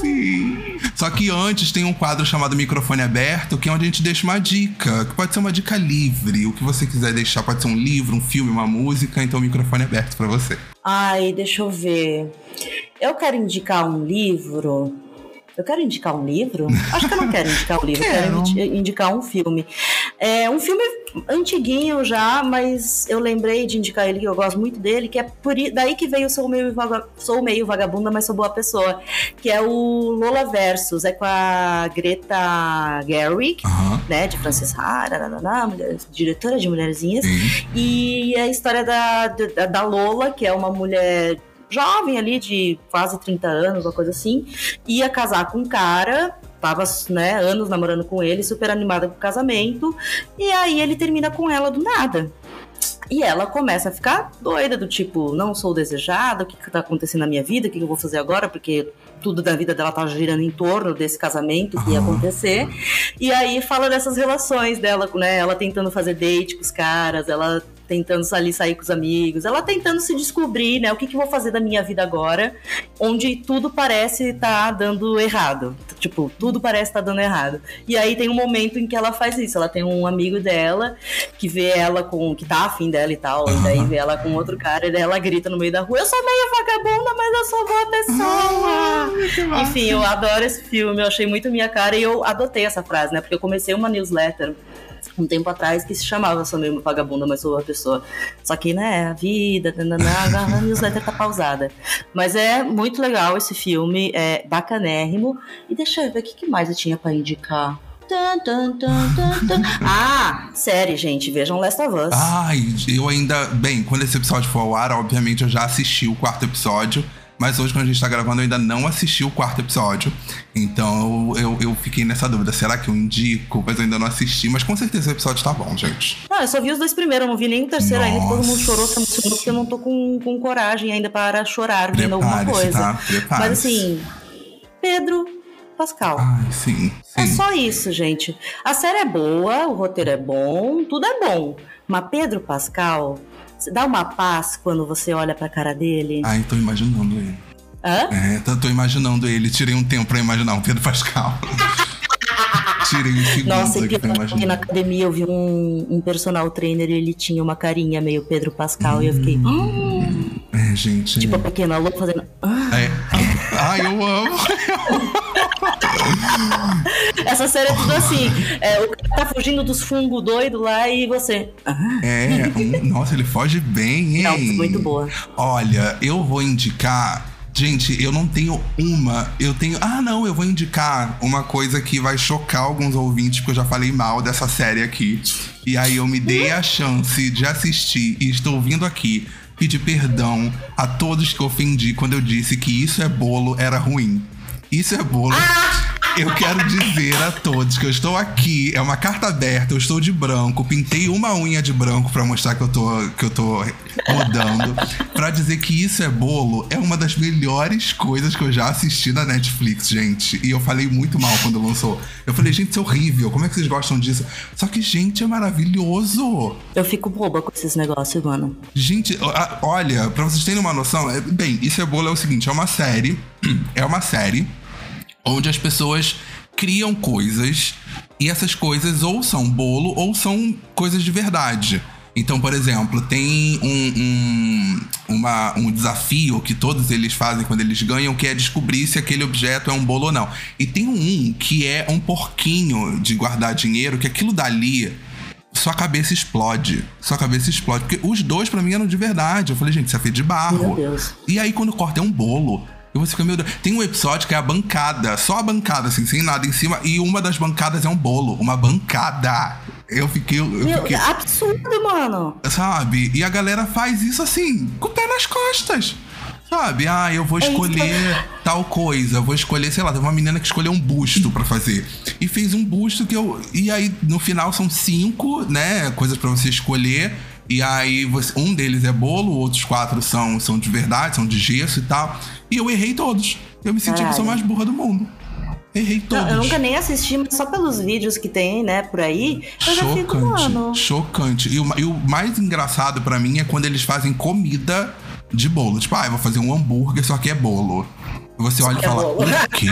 Speaker 1: Sim. Só que antes tem um quadro chamado Microfone Aberto, que é onde a gente deixa uma dica, que pode ser uma dica livre. O que você quiser deixar, pode ser um livro, um filme, uma música, então microfone aberto pra você.
Speaker 2: Ai, deixa eu ver. Eu quero indicar um livro. Eu quero indicar um livro? Acho que eu não quero indicar um livro, eu quero
Speaker 1: Quero.
Speaker 2: indi- indicar um filme. É um filme antiguinho já, mas eu lembrei de indicar ele, que eu gosto muito dele, que é por daí que veio Sou Meio, Vaga- Sou meio Vagabunda, mas Sou Boa Pessoa, que é o Lola Versus, é com a Greta Gerwig, né, de Frances Ha, diretora de Mulherzinhas, e a história da, da, da Lola, que é uma mulher jovem ali, de quase 30 anos, uma coisa assim, ia casar com um cara, tava né, anos namorando com ele, super animada com o casamento, e aí ele termina com ela do nada. E ela começa a ficar doida, do tipo, não sou desejada, o que, que tá acontecendo na minha vida, o que, que eu vou fazer agora, porque tudo da vida dela tá girando em torno desse casamento que ia
Speaker 1: Aham.
Speaker 2: acontecer. E aí fala dessas relações dela, né? Ela tentando fazer date com os caras, ela tentando ali sair com os amigos, ela tentando se descobrir, né? O que, que eu vou fazer da minha vida agora, onde tudo parece estar dando errado. Tipo, tudo parece estar dando errado. E aí tem um momento em que ela faz isso. Ela tem um amigo dela que vê ela com. que tá afim dela e tal, e daí vê ela com outro cara, e daí ela grita no meio da rua: Eu sou meio vagabunda, mas eu sou boa pessoa. Enfim, eu adoro esse filme, eu achei muito minha cara e eu adotei essa frase, né? Porque eu comecei uma newsletter um tempo atrás que se chamava Sou meio vagabunda, mas sou uma pessoa. Só que, né, a vida, nananã, agora a newsletter tá pausada. Mas é muito legal esse filme, é bacanérrimo. E deixa eu ver o que, que mais eu tinha pra indicar. Tan, tan, tan. Ah, série, gente, vejam Last of Us.
Speaker 1: Ai, eu ainda. Bem, quando esse episódio for ao ar, obviamente eu já assisti o quarto episódio. Mas hoje, quando a gente tá gravando, eu ainda não assisti o quarto episódio. Então eu, eu, eu fiquei nessa dúvida. Será que eu indico? Mas eu ainda não assisti. Mas com certeza o episódio tá bom, gente.
Speaker 2: Não, eu só vi os dois primeiros, eu não vi nem o terceiro ainda, que todo mundo
Speaker 1: Nossa.
Speaker 2: chorou, se emocionou, porque eu não tô com, com coragem ainda para chorar vendo alguma coisa.
Speaker 1: tá?
Speaker 2: Mas assim, Pedro Pascal.
Speaker 1: Ai, sim.
Speaker 2: É
Speaker 1: sim.
Speaker 2: só isso, gente. A série é boa, o roteiro é bom, tudo é bom. Mas Pedro Pascal, dá uma paz quando você olha pra cara dele.
Speaker 1: Ai, tô imaginando ele.
Speaker 2: Hã?
Speaker 1: É, tô, tô imaginando ele. Tirei um tempo pra imaginar o Pedro Pascal. Tirei um segundo
Speaker 2: Nossa,
Speaker 1: aqui pra
Speaker 2: que na
Speaker 1: imaginar.
Speaker 2: academia eu vi um, um personal trainer e ele tinha uma carinha meio Pedro Pascal e eu fiquei. "Hum",
Speaker 1: É, gente.
Speaker 2: tipo a pequena louca fazendo. "Ah".
Speaker 1: É. Ai, eu amo.
Speaker 2: Essa série é tudo assim. É, o cara tá fugindo dos fungos doido lá e você. "Ah".
Speaker 1: É, um- nossa, ele foge bem, hein?
Speaker 2: Não, muito boa.
Speaker 1: Olha, eu vou indicar. Gente, eu não tenho uma. Eu tenho. Ah, não, eu vou indicar uma coisa que vai chocar alguns ouvintes, porque eu já falei mal dessa série aqui. E aí eu me dei a chance de assistir e estou vindo aqui pedir perdão a todos que ofendi quando eu disse que isso é bolo era ruim. Isso é bolo. Eu quero dizer a todos que eu estou aqui, é uma carta aberta, eu estou de branco, pintei uma unha de branco para mostrar que eu tô que eu tô rodando, para dizer que isso é bolo, é uma das melhores coisas que eu já assisti na Netflix, gente. E eu falei muito mal quando lançou. Eu falei, gente, isso é horrível, como é que vocês gostam disso? Só que, gente, é maravilhoso.
Speaker 2: Eu fico boba com esses negócios, mano.
Speaker 1: Gente, olha, pra vocês terem uma noção, é- bem, isso é bolo é o seguinte, é uma série, é uma série onde as pessoas criam coisas e essas coisas ou são bolo ou são coisas de verdade. Então, por exemplo, tem um, um, uma- um desafio que todos eles fazem quando eles ganham, que é descobrir se aquele objeto é um bolo ou não. E tem um que é um porquinho de guardar dinheiro, que aquilo dali sua cabeça explode. Sua cabeça explode. Porque os dois, pra mim, eram de verdade. Eu falei, gente, isso é feito de barro.
Speaker 2: Meu Deus.
Speaker 1: E aí, quando corta, é um bolo. E você fica, meu Deus. Tem um episódio que é a bancada, só a bancada, assim, sem nada em cima. E uma das bancadas é um bolo. Uma bancada. Eu fiquei. Eu
Speaker 2: Meu,
Speaker 1: fiquei
Speaker 2: absurdo, mano.
Speaker 1: sabe? E a galera faz isso assim, com o pé nas costas. Sabe? Ah, eu vou
Speaker 2: É
Speaker 1: escolher tal coisa, vou escolher, sei lá, teve uma menina que escolheu um busto pra fazer. E fez um busto que eu. E aí, no final, são cinco, né? Coisas pra você escolher. E aí, você- um deles é bolo, outros quatro são, são de verdade, são de gesso e tal. E eu errei todos. Eu me senti a pessoa mais burra do mundo. Errei todos.
Speaker 2: Não, eu nunca nem assisti, mas só pelos vídeos que tem, né, por aí, eu já fico, mano.
Speaker 1: Chocante, chocante. E o, e o mais engraçado pra mim é quando eles fazem comida de bolo. Tipo, ah, eu vou fazer um hambúrguer, só que é bolo. Você olha e
Speaker 2: é
Speaker 1: fala, o quê?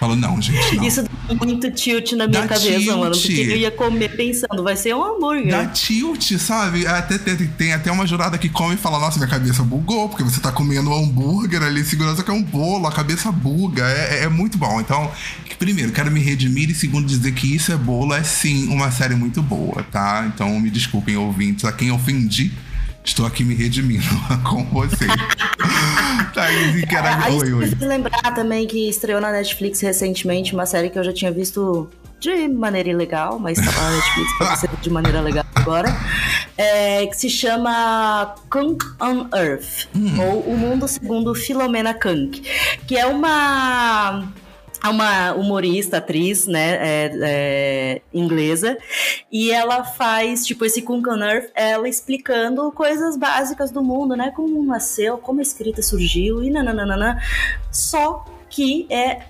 Speaker 1: Falo, não, gente, não.
Speaker 2: Isso dá muito tilt na minha
Speaker 1: Dá
Speaker 2: cabeça,
Speaker 1: tilt.
Speaker 2: mano. Porque eu ia comer pensando, vai ser um hambúrguer.
Speaker 1: Dá tilt, sabe? Até, tem, tem até uma jurada que come e fala, nossa, minha cabeça bugou, porque você tá comendo um hambúrguer ali, segurança que é um bolo, a cabeça buga. É, é- é muito bom. Então, primeiro, quero me redimir e segundo, dizer que isso é bolo, é sim uma série muito boa, tá? Então, me desculpem, ouvintes, a quem ofendi. Estou aqui me redimindo com vocês. Thaís, e.
Speaker 2: Aí
Speaker 1: Oi, oi.
Speaker 2: preciso lembrar também que estreou na Netflix recentemente uma série que eu já tinha visto de maneira ilegal, mas tá lá na Netflix pra de maneira legal agora. é, que se chama Kunk on Earth, ou O Mundo Segundo Filomena Kunk, que é uma uma humorista, atriz, né, é, é, inglesa, e ela faz, tipo, esse Kunk on Earth, ela explicando coisas básicas do mundo, né, como nasceu, como a escrita surgiu, e nananana, só que é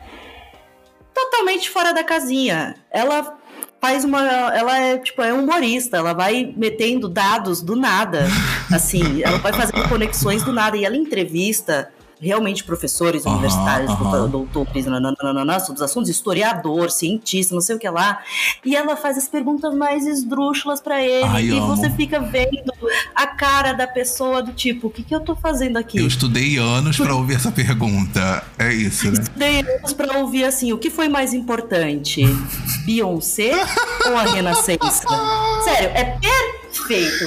Speaker 2: totalmente fora da casinha. Ela faz uma. Ela é, tipo, é humorista, ela vai metendo dados do nada. Assim, ela vai fazendo conexões do nada. E ela entrevista realmente professores
Speaker 1: Aham,
Speaker 2: universitários,
Speaker 1: aham.
Speaker 2: doutores, nananana, sobre os assuntos, historiador, cientista, não sei o que lá. E ela faz as perguntas mais esdrúxulas pra ele.
Speaker 1: Ai,
Speaker 2: e
Speaker 1: amo.
Speaker 2: você fica vendo a cara da pessoa do tipo, o que, que eu tô fazendo aqui?
Speaker 1: Eu estudei anos pra ouvir essa pergunta. É isso, né?
Speaker 2: Estudei anos pra ouvir assim, o que foi mais importante? Beyoncé ou a Renascença? Sério, é perfeito,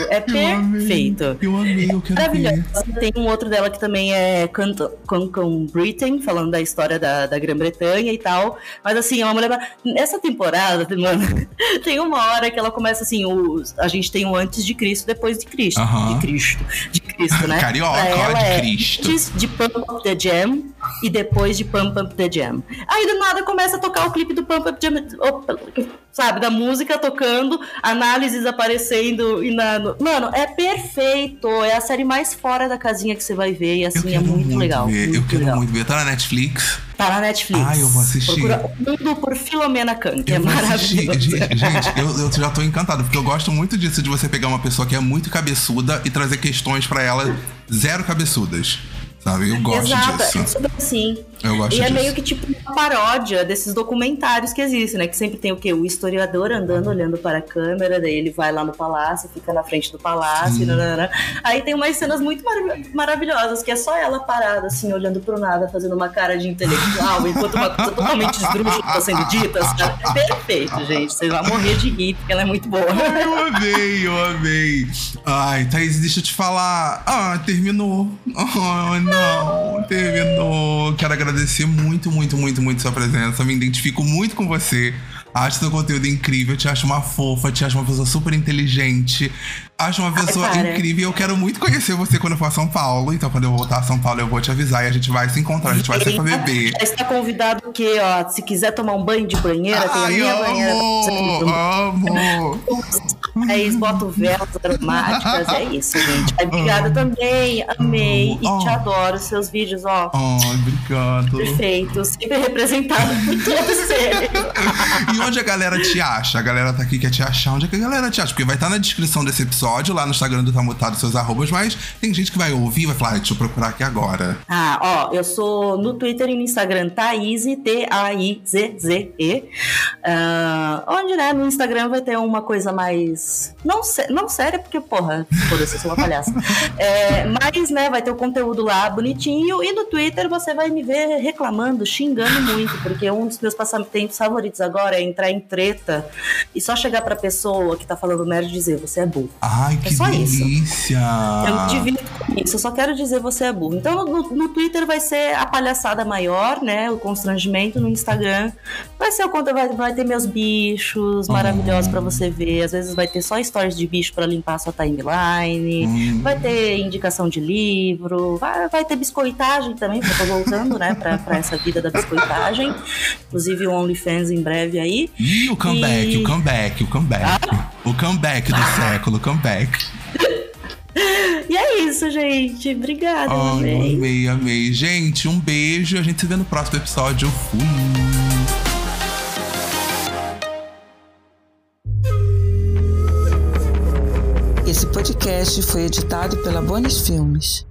Speaker 2: é perfeito.
Speaker 1: Eu amei, eu quero ver.
Speaker 2: Maravilhosa. Tem um outro dela que também é Canto- Cancun Britain, falando da história da, da Grã-Bretanha e tal. Mas assim, é uma mulher. Nessa temporada, mano, tem uma hora que ela começa assim: o, a gente tem o antes de Cristo, depois de Cristo.
Speaker 1: Aham.
Speaker 2: De Cristo. De Cristo, né?
Speaker 1: Carioca,
Speaker 2: ela
Speaker 1: de
Speaker 2: é
Speaker 1: Cristo.
Speaker 2: Antes de Pump Up the Jam e depois de Pump Up the Jam. Aí do nada começa a tocar o clipe do Pump Up Jam, opa, sabe, da música tocando, análises aparecendo e na, no- mano, é perfeito, é a série mais fora da casinha que você vai ver e assim é
Speaker 1: quero
Speaker 2: muito, legal.
Speaker 1: ver. eu
Speaker 2: muito
Speaker 1: quero
Speaker 2: legal.
Speaker 1: muito ver. Tá na Netflix.
Speaker 2: Tá na Netflix.
Speaker 1: Ah, eu vou assistir.
Speaker 2: Procura Mundo por Filomena Khan, que é
Speaker 1: Eu assistir.
Speaker 2: maravilhoso.
Speaker 1: Gente, gente, eu, eu já tô encantado, porque eu gosto muito disso de você pegar uma pessoa que é muito cabeçuda e trazer questões pra ela zero cabeçudas. Sabe? Eu gosto
Speaker 2: Exato,
Speaker 1: disso.
Speaker 2: sobre assim.
Speaker 1: Eu gosto
Speaker 2: e é
Speaker 1: disso.
Speaker 2: meio que tipo uma paródia desses documentários que existem, né? Que sempre tem o quê? O historiador andando, olhando para a câmera, daí ele vai lá no palácio, fica na frente do palácio, nanana. aí tem umas cenas muito marav- maravilhosas, que é só ela parada, assim, olhando pro nada, fazendo uma cara de intelectual, enquanto uma coisa totalmente esdrúxula tá sendo dita, sabe? É perfeito, gente. Vocês vão morrer de rir, porque ela é muito boa.
Speaker 1: Eu amei, eu amei. Ai, Thaís, deixa eu te falar. Ah, terminou. Oh, não, terminou. Quero agradecer muito, muito, muito, muito sua presença. Me identifico muito com você. Acho seu conteúdo incrível, te acho uma fofa, te acho uma pessoa super inteligente. Acho uma pessoa
Speaker 2: Ai,
Speaker 1: incrível. Eu quero muito conhecer você quando eu for a São Paulo. Então, quando eu voltar a São Paulo, eu vou te avisar e a gente vai se encontrar. A gente vai ser pra beber.
Speaker 2: Já está convidado porque, ó, se quiser tomar um banho de banheira, tem a
Speaker 1: Ai,
Speaker 2: minha banheira.
Speaker 1: amo, amo.
Speaker 2: Aí boto velas aromáticas, é isso, gente. Obrigada também, amei e
Speaker 1: Oh.
Speaker 2: te adoro. Seus vídeos, ó,
Speaker 1: Ai, obrigado.
Speaker 2: perfeitos, sempre representado por todos eles.
Speaker 1: E onde a galera te acha? A galera tá aqui quer te achar. Onde é que a galera te acha? Porque vai estar na descrição desse episódio, lá no Instagram do Tá Mutado, seus arrobas, mas tem gente que vai ouvir e vai falar, ah, deixa eu procurar aqui agora.
Speaker 2: Ah, ó, eu sou no Twitter e no Instagram Thaís, T-A-I-Z-Z-E. Ah, onde, né, no Instagram vai ter uma coisa mais. Não, não séria, porque, porra, foda-se, eu sou uma palhaça. É, mas, né, vai ter o conteúdo lá bonitinho. E no Twitter você vai me ver reclamando, xingando muito, porque um dos meus passatempos favoritos agora é entrar em treta e só chegar pra pessoa que tá falando merda e dizer: você é burro.
Speaker 1: Ai, que
Speaker 2: só isso.
Speaker 1: delícia!
Speaker 2: Eu me divirto com isso, eu só quero dizer você é burro. Então no, no Twitter vai ser a palhaçada maior, né? O constrangimento. No Instagram vai ser o conta, vai, vai ter meus bichos maravilhosos pra você ver. Às vezes vai ter só stories de bicho pra limpar a sua timeline.
Speaker 1: Hum.
Speaker 2: Vai ter indicação de livro, vai, vai ter biscoitagem também, porque eu tô voltando, né, pra, pra essa vida da biscoitagem. Inclusive o OnlyFans em breve aí.
Speaker 1: Ih, o comeback,
Speaker 2: E-
Speaker 1: o comeback, o comeback. O comeback do século, o comeback.
Speaker 2: E é isso, gente. Obrigada,
Speaker 1: Ai,
Speaker 2: amei.
Speaker 1: amei, amei. Gente, um beijo. A gente se vê no próximo episódio. Fui.
Speaker 3: Esse podcast foi editado pela Bonis Filmes.